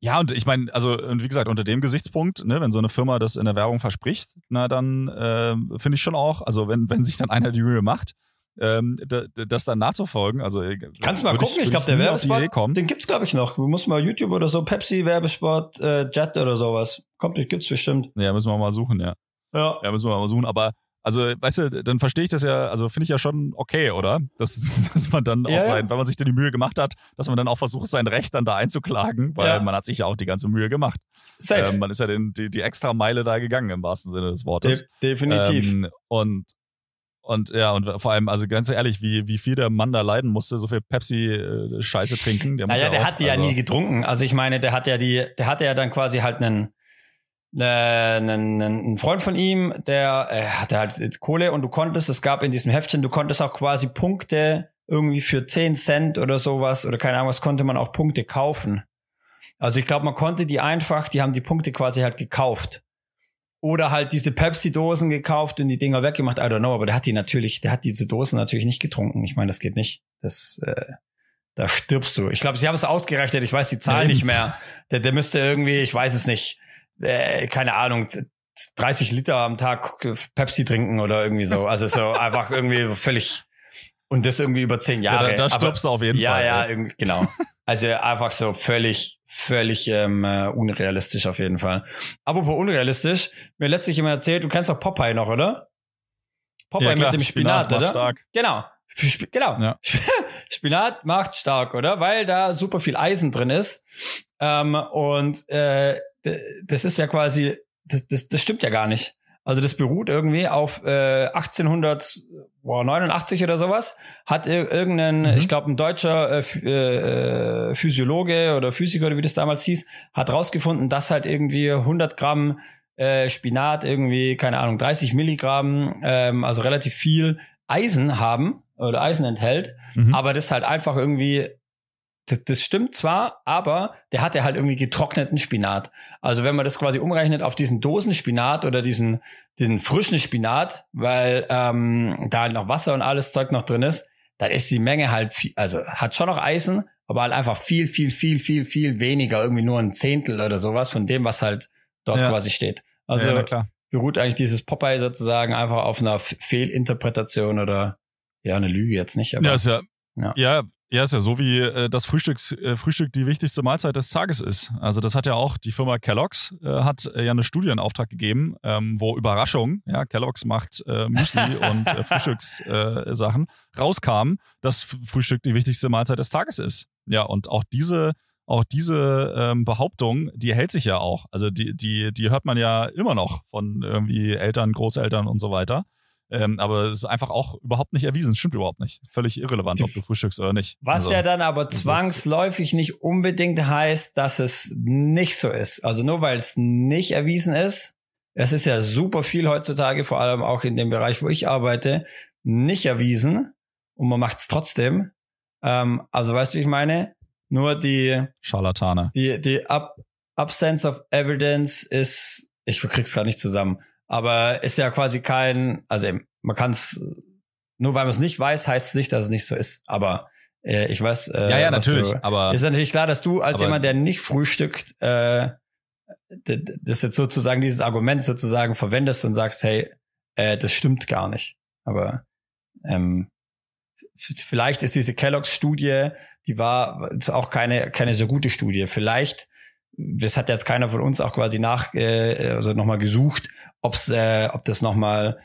Ja, und ich meine, also wie gesagt, unter dem Gesichtspunkt, ne, wenn so eine Firma das in der Werbung verspricht, na dann äh, finde ich schon auch, also wenn, wenn sich dann einer die Mühe macht, ähm, das dann nachzufolgen. Also äh, kannst du mal gucken. Ich, ich glaube, der Werbespot, den gibt's glaube ich noch. Du musst mal YouTube oder so Pepsi Werbespot äh, Jet oder sowas. Kommt, gibt's bestimmt. Ja, müssen wir mal suchen. Ja. Ja. Ja, müssen wir mal suchen. Aber also, weißt du, dann verstehe ich das ja, also finde ich ja schon okay, oder? Dass, *laughs* dass man dann ja, auch sein, wenn man sich dann die Mühe gemacht hat, dass man dann auch versucht, sein Recht dann da einzuklagen, weil ja. man hat sich ja auch die ganze Mühe gemacht. Safe. Ähm, man ist ja den, die, die extra Meile da gegangen, im wahrsten Sinne des Wortes. De definitiv. Ähm, und und ja, und vor allem, also ganz ehrlich, wie, wie viel der Mann da leiden musste, so viel Pepsi-Scheiße äh, trinken. Der naja, ja der auch, hat die also ja nie getrunken. Also ich meine, der hat ja die, der hatte ja dann quasi halt einen, einen, einen Freund von ihm, der äh, hatte halt Kohle und du konntest, es gab in diesem Heftchen, du konntest auch quasi Punkte irgendwie für 10 Cent oder sowas oder keine Ahnung, was konnte man auch Punkte kaufen. Also ich glaube, man konnte die einfach, die haben die Punkte quasi halt gekauft. Oder halt diese Pepsi-Dosen gekauft und die Dinger weggemacht, I don't know, aber der hat die natürlich, der hat diese Dosen natürlich nicht getrunken. Ich meine, das geht nicht. Das, äh, da stirbst du. Ich glaube, sie haben es ausgerechnet, ich weiß die Zahl nicht mehr. Der, der müsste irgendwie, ich weiß es nicht, äh, keine Ahnung, 30 Liter am Tag Pepsi trinken oder irgendwie so. Also so *laughs* einfach irgendwie völlig und das irgendwie über zehn Jahre. Ja, da, da stirbst du auf jeden ja, Fall. Ja, ja, genau. Also einfach so völlig völlig ähm, äh, unrealistisch auf jeden Fall. Apropos unrealistisch, mir letztlich immer erzählt, du kennst doch Popeye noch, oder? Popeye ja, mit dem Spinat, Spinat oder? Stark. Genau. Sp genau. Ja. *laughs* Spinat macht stark, oder? Weil da super viel Eisen drin ist. Ähm, und äh, das ist ja quasi, das, das, das stimmt ja gar nicht. Also das beruht irgendwie auf äh, 1889 oder sowas. Hat irgendein, mhm. ich glaube, ein deutscher äh, äh, Physiologe oder Physiker oder wie das damals hieß, hat rausgefunden, dass halt irgendwie 100 Gramm äh, Spinat irgendwie, keine Ahnung, 30 Milligramm, ähm, also relativ viel Eisen haben oder Eisen enthält, mhm. aber das halt einfach irgendwie das, das stimmt zwar, aber der hatte halt irgendwie getrockneten Spinat. Also wenn man das quasi umrechnet auf diesen Dosenspinat oder diesen, diesen frischen Spinat, weil ähm, da halt noch Wasser und alles Zeug noch drin ist, dann ist die Menge halt viel, also hat schon noch Eisen, aber halt einfach viel, viel, viel, viel, viel weniger, irgendwie nur ein Zehntel oder sowas von dem, was halt dort ja. quasi steht. Also ja, beruht eigentlich dieses Popeye sozusagen einfach auf einer Fehlinterpretation oder ja, eine Lüge jetzt nicht. Aber, ja, ist ja, ja. ja, ja, ist ja so, wie äh, das Frühstücks, äh, Frühstück die wichtigste Mahlzeit des Tages ist. Also das hat ja auch die Firma Kellogg's äh, hat äh, ja eine Studie in Auftrag gegeben, ähm, wo Überraschung, ja, Kellogg's macht äh, Müsli *laughs* und äh, Frühstückssachen, äh, rauskam, dass Frühstück die wichtigste Mahlzeit des Tages ist. Ja, und auch diese auch diese ähm, Behauptung, die hält sich ja auch. Also die, die, die hört man ja immer noch von irgendwie Eltern, Großeltern und so weiter. Ähm, aber es ist einfach auch überhaupt nicht erwiesen. Es stimmt überhaupt nicht. Völlig irrelevant, ob du frühstückst oder nicht. Was also, ja dann aber zwangsläufig nicht unbedingt heißt, dass es nicht so ist. Also nur weil es nicht erwiesen ist, es ist ja super viel heutzutage, vor allem auch in dem Bereich, wo ich arbeite, nicht erwiesen und man macht es trotzdem. Ähm, also weißt du, wie ich meine? Nur die Scharlatane. Die, die Ab Absence of Evidence ist, ich krieg's gerade nicht zusammen aber ist ja quasi kein, also man kann es, nur weil man es nicht weiß, heißt es nicht, dass es nicht so ist. Aber äh, ich weiß. Äh, ja, ja, natürlich. Du, aber ist natürlich klar, dass du als jemand, der nicht frühstückt, äh, das jetzt sozusagen dieses Argument sozusagen verwendest und sagst, hey, äh, das stimmt gar nicht. Aber ähm, vielleicht ist diese Kellogg's-Studie, die war ist auch keine keine so gute Studie. Vielleicht das hat jetzt keiner von uns auch quasi nach, äh, also nochmal gesucht, ob's, äh, ob das nochmal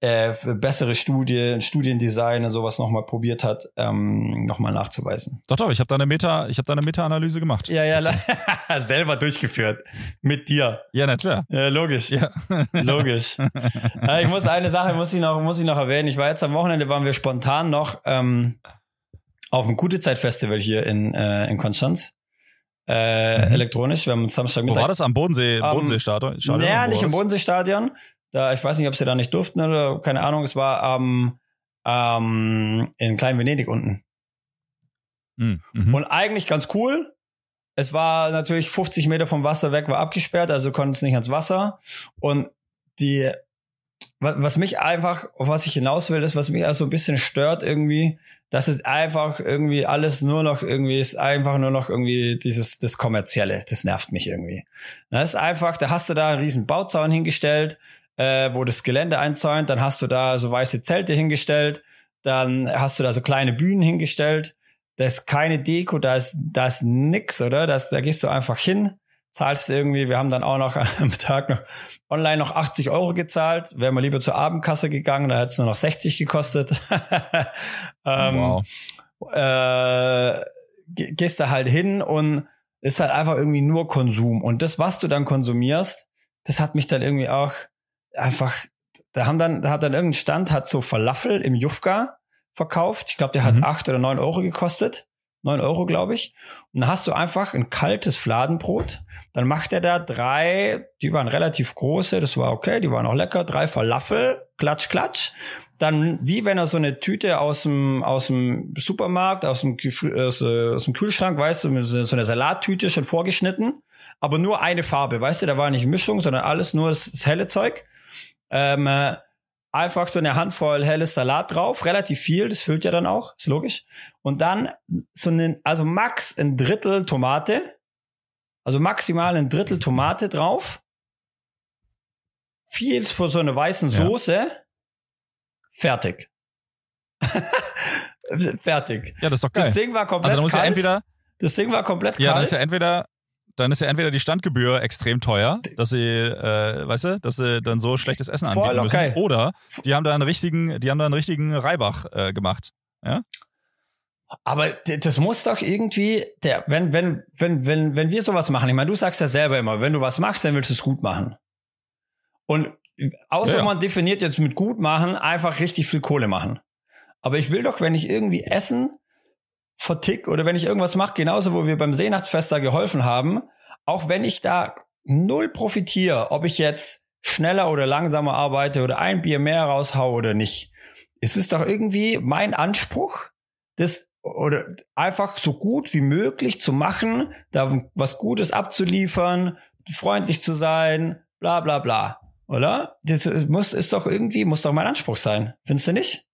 äh, bessere Studien, Studiendesign und sowas nochmal probiert hat, ähm, nochmal nachzuweisen. Doch, doch, ich habe da eine Meta, ich habe da eine Meta-Analyse gemacht. Ja, ja, *laughs* selber durchgeführt. Mit dir. Ja, na klar. Ja, logisch. Ja. *laughs* logisch. äh, ich muss eine Sache muss ich noch, muss ich noch erwähnen. Ich war jetzt am Wochenende, waren wir spontan noch ähm, auf dem Gute Zeit Festival hier in, äh, in Konstanz äh, mhm. elektronisch. Wir haben Samstag Wo war das? Am Bodensee, Bodenseestadion? Um, naja, nicht im Bodenseestadion. Da, ich weiß nicht, ob sie da nicht durften oder keine Ahnung. Es war am ähm, in Klein Venedig unten. Mhm. mhm. Und eigentlich ganz cool. Es war natürlich 50 Meter vom Wasser weg, war abgesperrt, also konnten es nicht ans Wasser. Und die was mich einfach, auf was ich hinaus will, ist, was mich also ein bisschen stört irgendwie, dass es einfach irgendwie alles nur noch irgendwie ist, einfach nur noch irgendwie dieses, das Kommerzielle, das nervt mich irgendwie. Das ist einfach, da hast du da einen riesen Bauzaun hingestellt, äh, wo das Gelände einzäunt, dann hast du da so weiße Zelte hingestellt, dann hast du da so kleine Bühnen hingestellt, da ist keine Deko, da ist, da ist nix, oder? Das, da gehst du einfach hin, zahlst irgendwie, wir haben dann auch noch *laughs* am Tag noch online noch 80 Euro gezahlt, wären wir lieber zur Abendkasse gegangen, da hätte es nur noch 60 gekostet. *laughs* ähm, wow. Äh, gehst da halt hin und ist halt einfach irgendwie nur Konsum. Und das, was du dann konsumierst, das hat mich dann irgendwie auch einfach, da haben dann, da hat dann irgendein Stand, hat so Falafel im Jufka verkauft. Ich glaube, der hat mhm. acht oder neun Euro gekostet. Neun Euro, glaube ich. Und dann hast du einfach ein kaltes Fladenbrot dann macht er da drei, die waren relativ große, das war okay, die waren auch lecker, drei Falafel, klatsch, klatsch. Dann, wie wenn er so eine Tüte aus dem, aus dem Supermarkt, aus dem, aus, aus dem Kühlschrank, weißt du, so eine Salattüte schon vorgeschnitten, aber nur eine Farbe, weißt du, da war nicht Mischung, sondern alles nur das, das helle Zeug. Ähm, äh, einfach so eine Handvoll helles Salat drauf, relativ viel, das füllt ja dann auch, ist logisch. Und dann so einen, also max ein Drittel Tomate, also maximal ein Drittel Tomate drauf. Viel für so eine weißen Soße. Ja. Fertig. *laughs* Fertig. Ja, das ist doch geil. Das Ding war komplett also, kalt. Ja entweder, das Ding war komplett ja, kalt. Ja, dann ist ja entweder dann ist ja entweder die Standgebühr extrem teuer, dass sie, äh, weißt du, dass sie dann so schlechtes Essen anbieten Voll okay. müssen. Oder die haben da einen richtigen, die haben da einen richtigen Reibach äh, gemacht. Ja? Aber das muss doch irgendwie, der, wenn, wenn, wenn, wenn, wenn wir sowas machen, ich meine, du sagst ja selber immer, wenn du was machst, dann willst du es gut machen. Und außer ja, man definiert jetzt mit gut machen, einfach richtig viel Kohle machen. Aber ich will doch, wenn ich irgendwie Essen vertick oder wenn ich irgendwas mache, genauso wo wir beim Seenachtsfest da geholfen haben, auch wenn ich da null profitiere, ob ich jetzt schneller oder langsamer arbeite oder ein Bier mehr raushau oder nicht, ist es doch irgendwie mein Anspruch, das oder einfach so gut wie möglich zu machen, da was Gutes abzuliefern, freundlich zu sein, bla bla bla. Oder? Das muss, ist doch irgendwie, muss doch mein Anspruch sein. Findest du nicht?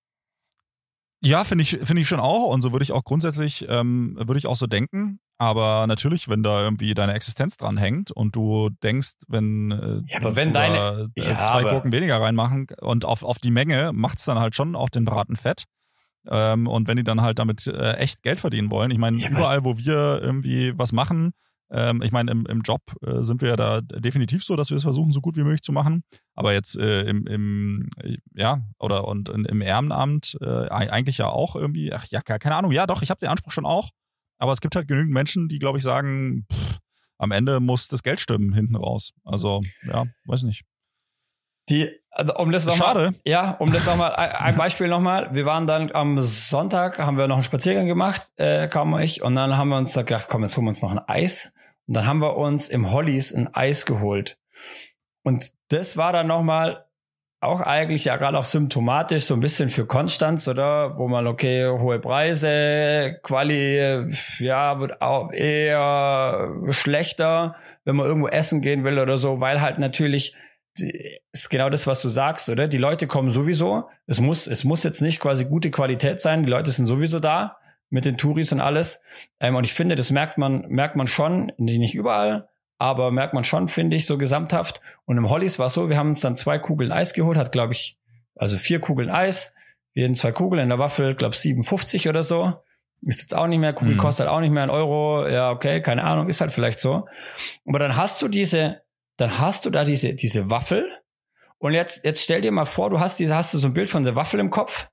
Ja, finde ich, finde ich schon auch. Und so würde ich auch grundsätzlich, ähm, würde ich auch so denken. Aber natürlich, wenn da irgendwie deine Existenz dran hängt und du denkst, wenn, äh, ja, aber wenn deine, äh, ja, zwei Gurken weniger reinmachen und auf, auf die Menge macht's dann halt schon auch den Braten fett. Ähm, und wenn die dann halt damit äh, echt Geld verdienen wollen, ich meine, ja, überall, wo wir irgendwie was machen, ähm, ich meine, im, im Job äh, sind wir ja da definitiv so, dass wir es versuchen, so gut wie möglich zu machen. Aber jetzt äh, im, im, ja, oder und im Ehrenamt äh, eigentlich ja auch irgendwie, ach ja, keine Ahnung, ja doch, ich habe den Anspruch schon auch. Aber es gibt halt genügend Menschen, die, glaube ich, sagen, pff, am Ende muss das Geld stimmen hinten raus. Also, ja, weiß nicht. Die, um das nochmal, Schade. ja, um das nochmal, ein Beispiel nochmal. Wir waren dann am Sonntag, haben wir noch einen Spaziergang gemacht, äh, kaum ich, und dann haben wir uns da gedacht, komm, jetzt holen wir uns noch ein Eis. Und dann haben wir uns im Hollies ein Eis geholt. Und das war dann nochmal auch eigentlich ja gerade auch symptomatisch so ein bisschen für Konstanz, oder? Wo man, okay, hohe Preise, Quali, ja, wird auch eher schlechter, wenn man irgendwo essen gehen will oder so, weil halt natürlich ist genau das, was du sagst, oder? Die Leute kommen sowieso. Es muss, es muss jetzt nicht quasi gute Qualität sein. Die Leute sind sowieso da mit den Touris und alles. Ähm, und ich finde, das merkt man, merkt man schon, nicht überall, aber merkt man schon, finde ich, so gesamthaft. Und im Hollies war es so, wir haben uns dann zwei Kugeln Eis geholt, hat, glaube ich, also vier Kugeln Eis, jeden zwei Kugeln in der Waffel, glaube 57 oder so. Ist jetzt auch nicht mehr, Kugel mhm. kostet auch nicht mehr ein Euro. Ja, okay, keine Ahnung, ist halt vielleicht so. Aber dann hast du diese, dann hast du da diese, diese Waffel. Und jetzt, jetzt stell dir mal vor, du hast diese, hast du so ein Bild von der Waffel im Kopf.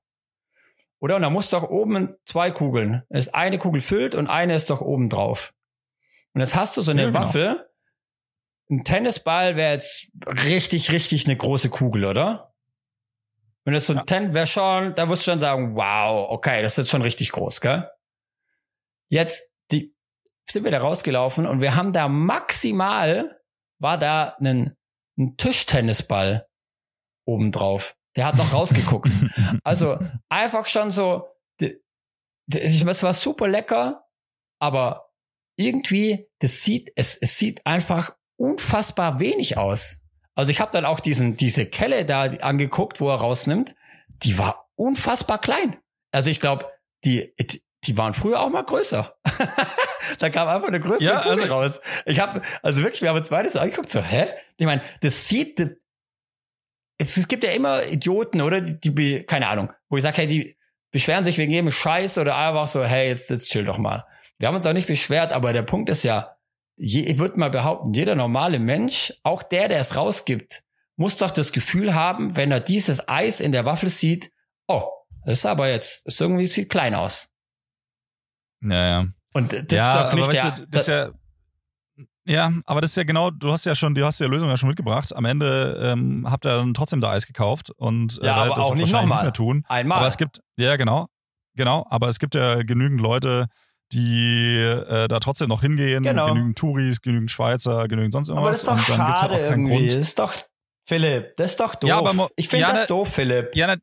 Oder? Und da musst du auch oben zwei Kugeln. Es ist eine Kugel füllt und eine ist doch oben drauf. Und jetzt hast du so eine ja, genau. Waffe. Ein Tennisball wäre jetzt richtig, richtig eine große Kugel, oder? Wenn das so ein ja. Ten wäre schon, da wirst du schon sagen, wow, okay, das ist jetzt schon richtig groß, gell? Jetzt die, sind wir da rausgelaufen und wir haben da maximal war da ein, ein Tischtennisball obendrauf. Der hat noch rausgeguckt. *laughs* also einfach schon so, es war super lecker, aber irgendwie, das sieht, es, es sieht einfach unfassbar wenig aus. Also ich habe dann auch diesen diese Kelle da angeguckt, wo er rausnimmt. Die war unfassbar klein. Also ich glaube, die die waren früher auch mal größer. *laughs* da kam einfach eine größere ja, also, raus. Ich habe also wirklich, wir haben uns beides so angeguckt, so hä? Ich meine, das sieht das, es, es gibt ja immer Idioten, oder? Die, die keine Ahnung, wo ich sage, hey, die beschweren sich wegen jedem Scheiß oder einfach so, hey, jetzt, jetzt chill doch mal. Wir haben uns auch nicht beschwert, aber der Punkt ist ja, je, ich würde mal behaupten, jeder normale Mensch, auch der, der es rausgibt, muss doch das Gefühl haben, wenn er dieses Eis in der Waffel sieht, oh, das ist aber jetzt, das irgendwie sieht klein aus. Ja, ja. Und das ja, ist doch nicht der, du, das, das ja, ja, aber das ist ja genau, du hast ja schon, du hast ja Lösung ja schon mitgebracht. Am Ende ähm, habt ihr dann trotzdem da Eis gekauft und äh, ja, aber auch nicht nochmal. Nicht mehr tun. Einmal. Aber es gibt, ja genau, genau, aber es gibt ja genügend Leute, die äh, da trotzdem noch hingehen. Genau. Genügend Touris, genügend Schweizer, genügend sonst irgendwas. Aber das ist doch schade halt irgendwie. Das ist doch, Philipp, das ist doch doof. Ja, aber, ich finde ja, das doof, Philipp. Ja,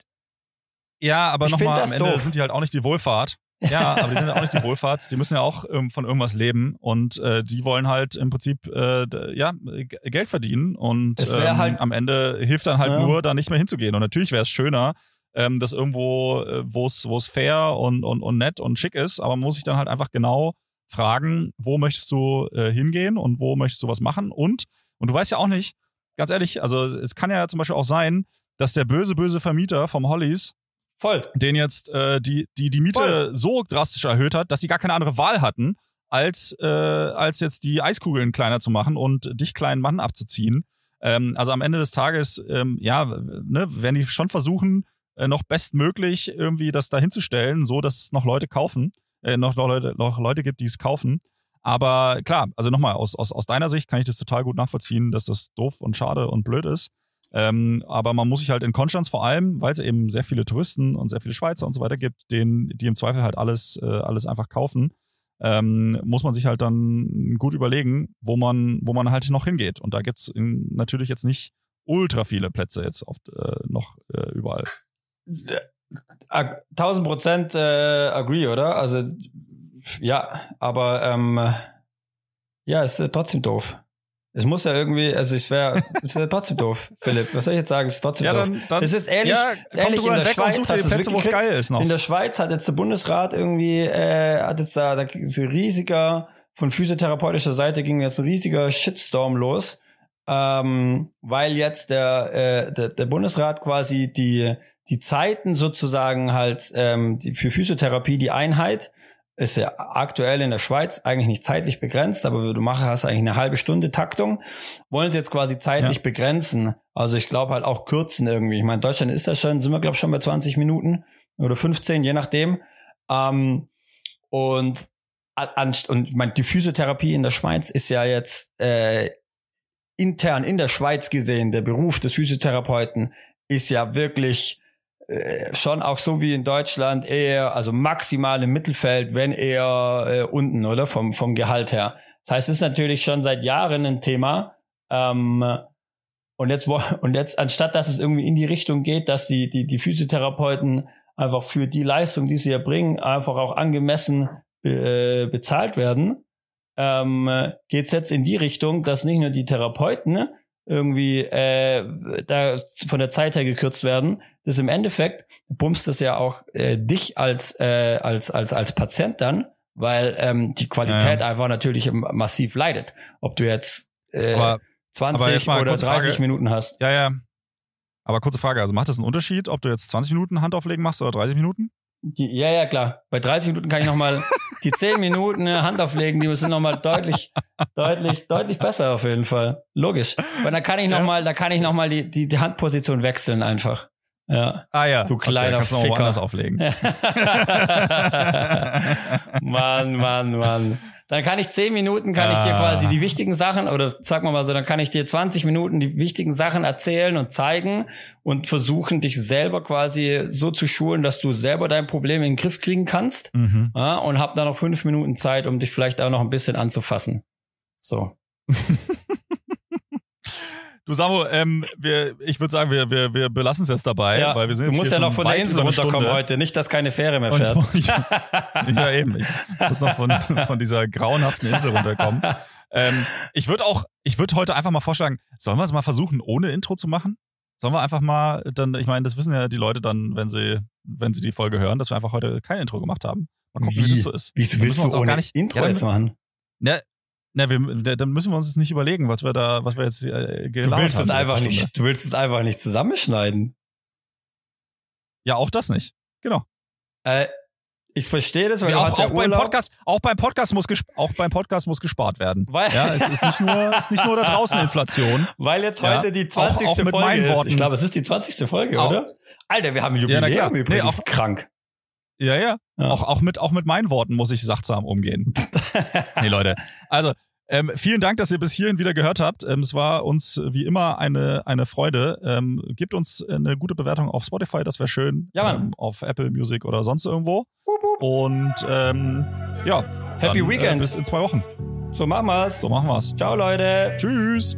ja aber nochmal, am Ende doof. sind die halt auch nicht die Wohlfahrt. Ja, aber die sind ja auch nicht die Wohlfahrt. Die müssen ja auch ähm, von irgendwas leben und äh, die wollen halt im Prinzip äh, ja Geld verdienen und ähm, halt, am Ende hilft dann halt ja. nur, da nicht mehr hinzugehen. Und natürlich wäre es schöner, ähm, das irgendwo, äh, wo es wo es fair und, und und nett und schick ist, aber man muss sich dann halt einfach genau fragen, wo möchtest du äh, hingehen und wo möchtest du was machen und und du weißt ja auch nicht, ganz ehrlich, also es kann ja zum Beispiel auch sein, dass der böse böse Vermieter vom Hollies Voll. Den jetzt äh, die, die, die Miete Voll. so drastisch erhöht hat, dass sie gar keine andere Wahl hatten, als, äh, als jetzt die Eiskugeln kleiner zu machen und dich kleinen Mann abzuziehen. Ähm, also am Ende des Tages, ähm, ja, ne, werden die schon versuchen, äh, noch bestmöglich irgendwie das da hinzustellen, so dass es noch Leute kaufen, äh, noch, Leute, noch Leute gibt, die es kaufen. Aber klar, also nochmal, aus, aus, aus deiner Sicht kann ich das total gut nachvollziehen, dass das doof und schade und blöd ist. Ähm, aber man muss sich halt in Konstanz vor allem, weil es eben sehr viele Touristen und sehr viele Schweizer und so weiter gibt, denen, die im Zweifel halt alles, äh, alles einfach kaufen, ähm, muss man sich halt dann gut überlegen, wo man, wo man halt noch hingeht. Und da gibt's in, natürlich jetzt nicht ultra viele Plätze jetzt oft äh, noch äh, überall. 1000 Prozent äh, agree, oder? Also ja, aber ähm, ja, ist äh, trotzdem doof. Es muss ja irgendwie, also es wäre, es wäre trotzdem doof, *laughs* Philipp. Was soll ich jetzt sagen? Es ist trotzdem ja, doof. Dann, dann, es ist ehrlich, ja, ehrlich in der Schweiz, und Plätze, wo es geil ist noch. In der Schweiz hat jetzt der Bundesrat irgendwie, äh, hat jetzt da, da ist ein riesiger, von physiotherapeutischer Seite ging jetzt ein riesiger Shitstorm los, ähm, weil jetzt der, äh, der, der Bundesrat quasi die, die Zeiten sozusagen halt ähm, die, für Physiotherapie, die Einheit, ist ja aktuell in der Schweiz eigentlich nicht zeitlich begrenzt, aber du machst, hast eigentlich eine halbe Stunde Taktung, wollen sie jetzt quasi zeitlich ja. begrenzen. Also ich glaube halt auch kürzen irgendwie. Ich meine, in Deutschland ist das schon, sind wir glaube ich schon bei 20 Minuten oder 15, je nachdem. Ähm, und und mein, die Physiotherapie in der Schweiz ist ja jetzt äh, intern in der Schweiz gesehen, der Beruf des Physiotherapeuten ist ja wirklich schon auch so wie in Deutschland eher, also maximal im Mittelfeld, wenn eher äh, unten, oder? Vom, vom Gehalt her. Das heißt, es ist natürlich schon seit Jahren ein Thema. Ähm, und jetzt, *laughs* und jetzt, anstatt dass es irgendwie in die Richtung geht, dass die, die, die Physiotherapeuten einfach für die Leistung, die sie erbringen, einfach auch angemessen äh, bezahlt werden, ähm, geht es jetzt in die Richtung, dass nicht nur die Therapeuten irgendwie äh, da von der Zeit her gekürzt werden, das im Endeffekt bummst das ja auch äh, dich als äh, als als als Patient dann, weil ähm, die Qualität ja, ja. einfach natürlich massiv leidet. Ob du jetzt äh, aber, 20 aber oder 30 Frage. Minuten hast. Ja, ja. Aber kurze Frage, also macht das einen Unterschied, ob du jetzt 20 Minuten Handauflegen machst oder 30 Minuten? Die, ja, ja, klar. Bei 30 Minuten kann ich nochmal *laughs* die 10 Minuten äh, Hand auflegen, die sind nochmal deutlich, deutlich, deutlich besser auf jeden Fall. Logisch. Weil da kann ich nochmal, ja. da kann ich nochmal die, die, die Handposition wechseln einfach. Ja. Ah ja. Du kleiner okay, Ficker. Kannst du auflegen. *laughs* Mann, Mann, Mann. Dann kann ich zehn Minuten, kann ah. ich dir ah. quasi die wichtigen Sachen, oder sag mal mal so, dann kann ich dir 20 Minuten die wichtigen Sachen erzählen und zeigen und versuchen, dich selber quasi so zu schulen, dass du selber dein Problem in den Griff kriegen kannst. Mhm. Ja, und hab dann noch fünf Minuten Zeit, um dich vielleicht auch noch ein bisschen anzufassen. So. *laughs* Du Samu, ähm, wir, ich würde sagen, wir, wir, wir belassen es jetzt dabei, ja, weil wir sind Du musst ja noch von der Insel runterkommen heute, nicht, dass keine Fähre mehr fährt. *laughs* Ich, ja, eben. Ich muss noch von, von dieser grauenhaften Insel runterkommen. ähm, ich würde auch, ich würde heute einfach mal vorschlagen, sollen wir es mal versuchen, ohne Intro zu machen? Sollen wir einfach mal dann, ich meine, das wissen ja die Leute dann, wenn sie, wenn sie die Folge hören, dass wir einfach heute kein Intro gemacht haben. Mal gucken, wie, wie das so ist. Wie willst du ohne gar nicht- Intro Ja, jetzt machen? Na, na, wir, dann müssen wir uns jetzt nicht überlegen, was wir da, was wir jetzt äh, Du gelabert willst haben. es die einfach letzte Stunde. nicht, du willst es einfach nicht zusammenschneiden. Ja, auch das nicht. Genau. Äh, ich verstehe das, weil du auch, ja auch beim Urlaub. Podcast, auch beim Podcast muss auch beim Podcast muss gespart werden. Weil- ja, es ist nicht nur, es ist nicht nur da draußen *laughs* Inflation. Weil jetzt Ja, heute die auch- 20. auch mit Folge ist. Worten. Ich glaube, es ist die 20. Folge, Auch- oder? Alter, wir haben ein Ja. Jubiläum Nee, übrigens. auch- krank. Ja, ja. Ja. Auch, auch mit, auch mit meinen Worten muss ich sachtsam umgehen. *laughs* *laughs* nee, Leute. Also, ähm, vielen Dank, dass ihr bis hierhin wieder gehört habt. Ähm, es war uns wie immer eine, eine Freude. Ähm, gebt uns eine gute Bewertung auf Spotify, das wäre schön. Ja, Mann. Ähm, auf Apple Music oder sonst irgendwo. Und ähm, ja. Happy dann, Weekend. Äh, bis in zwei Wochen. So machen wir's. So machen wir's. Ciao, Leute. Tschüss.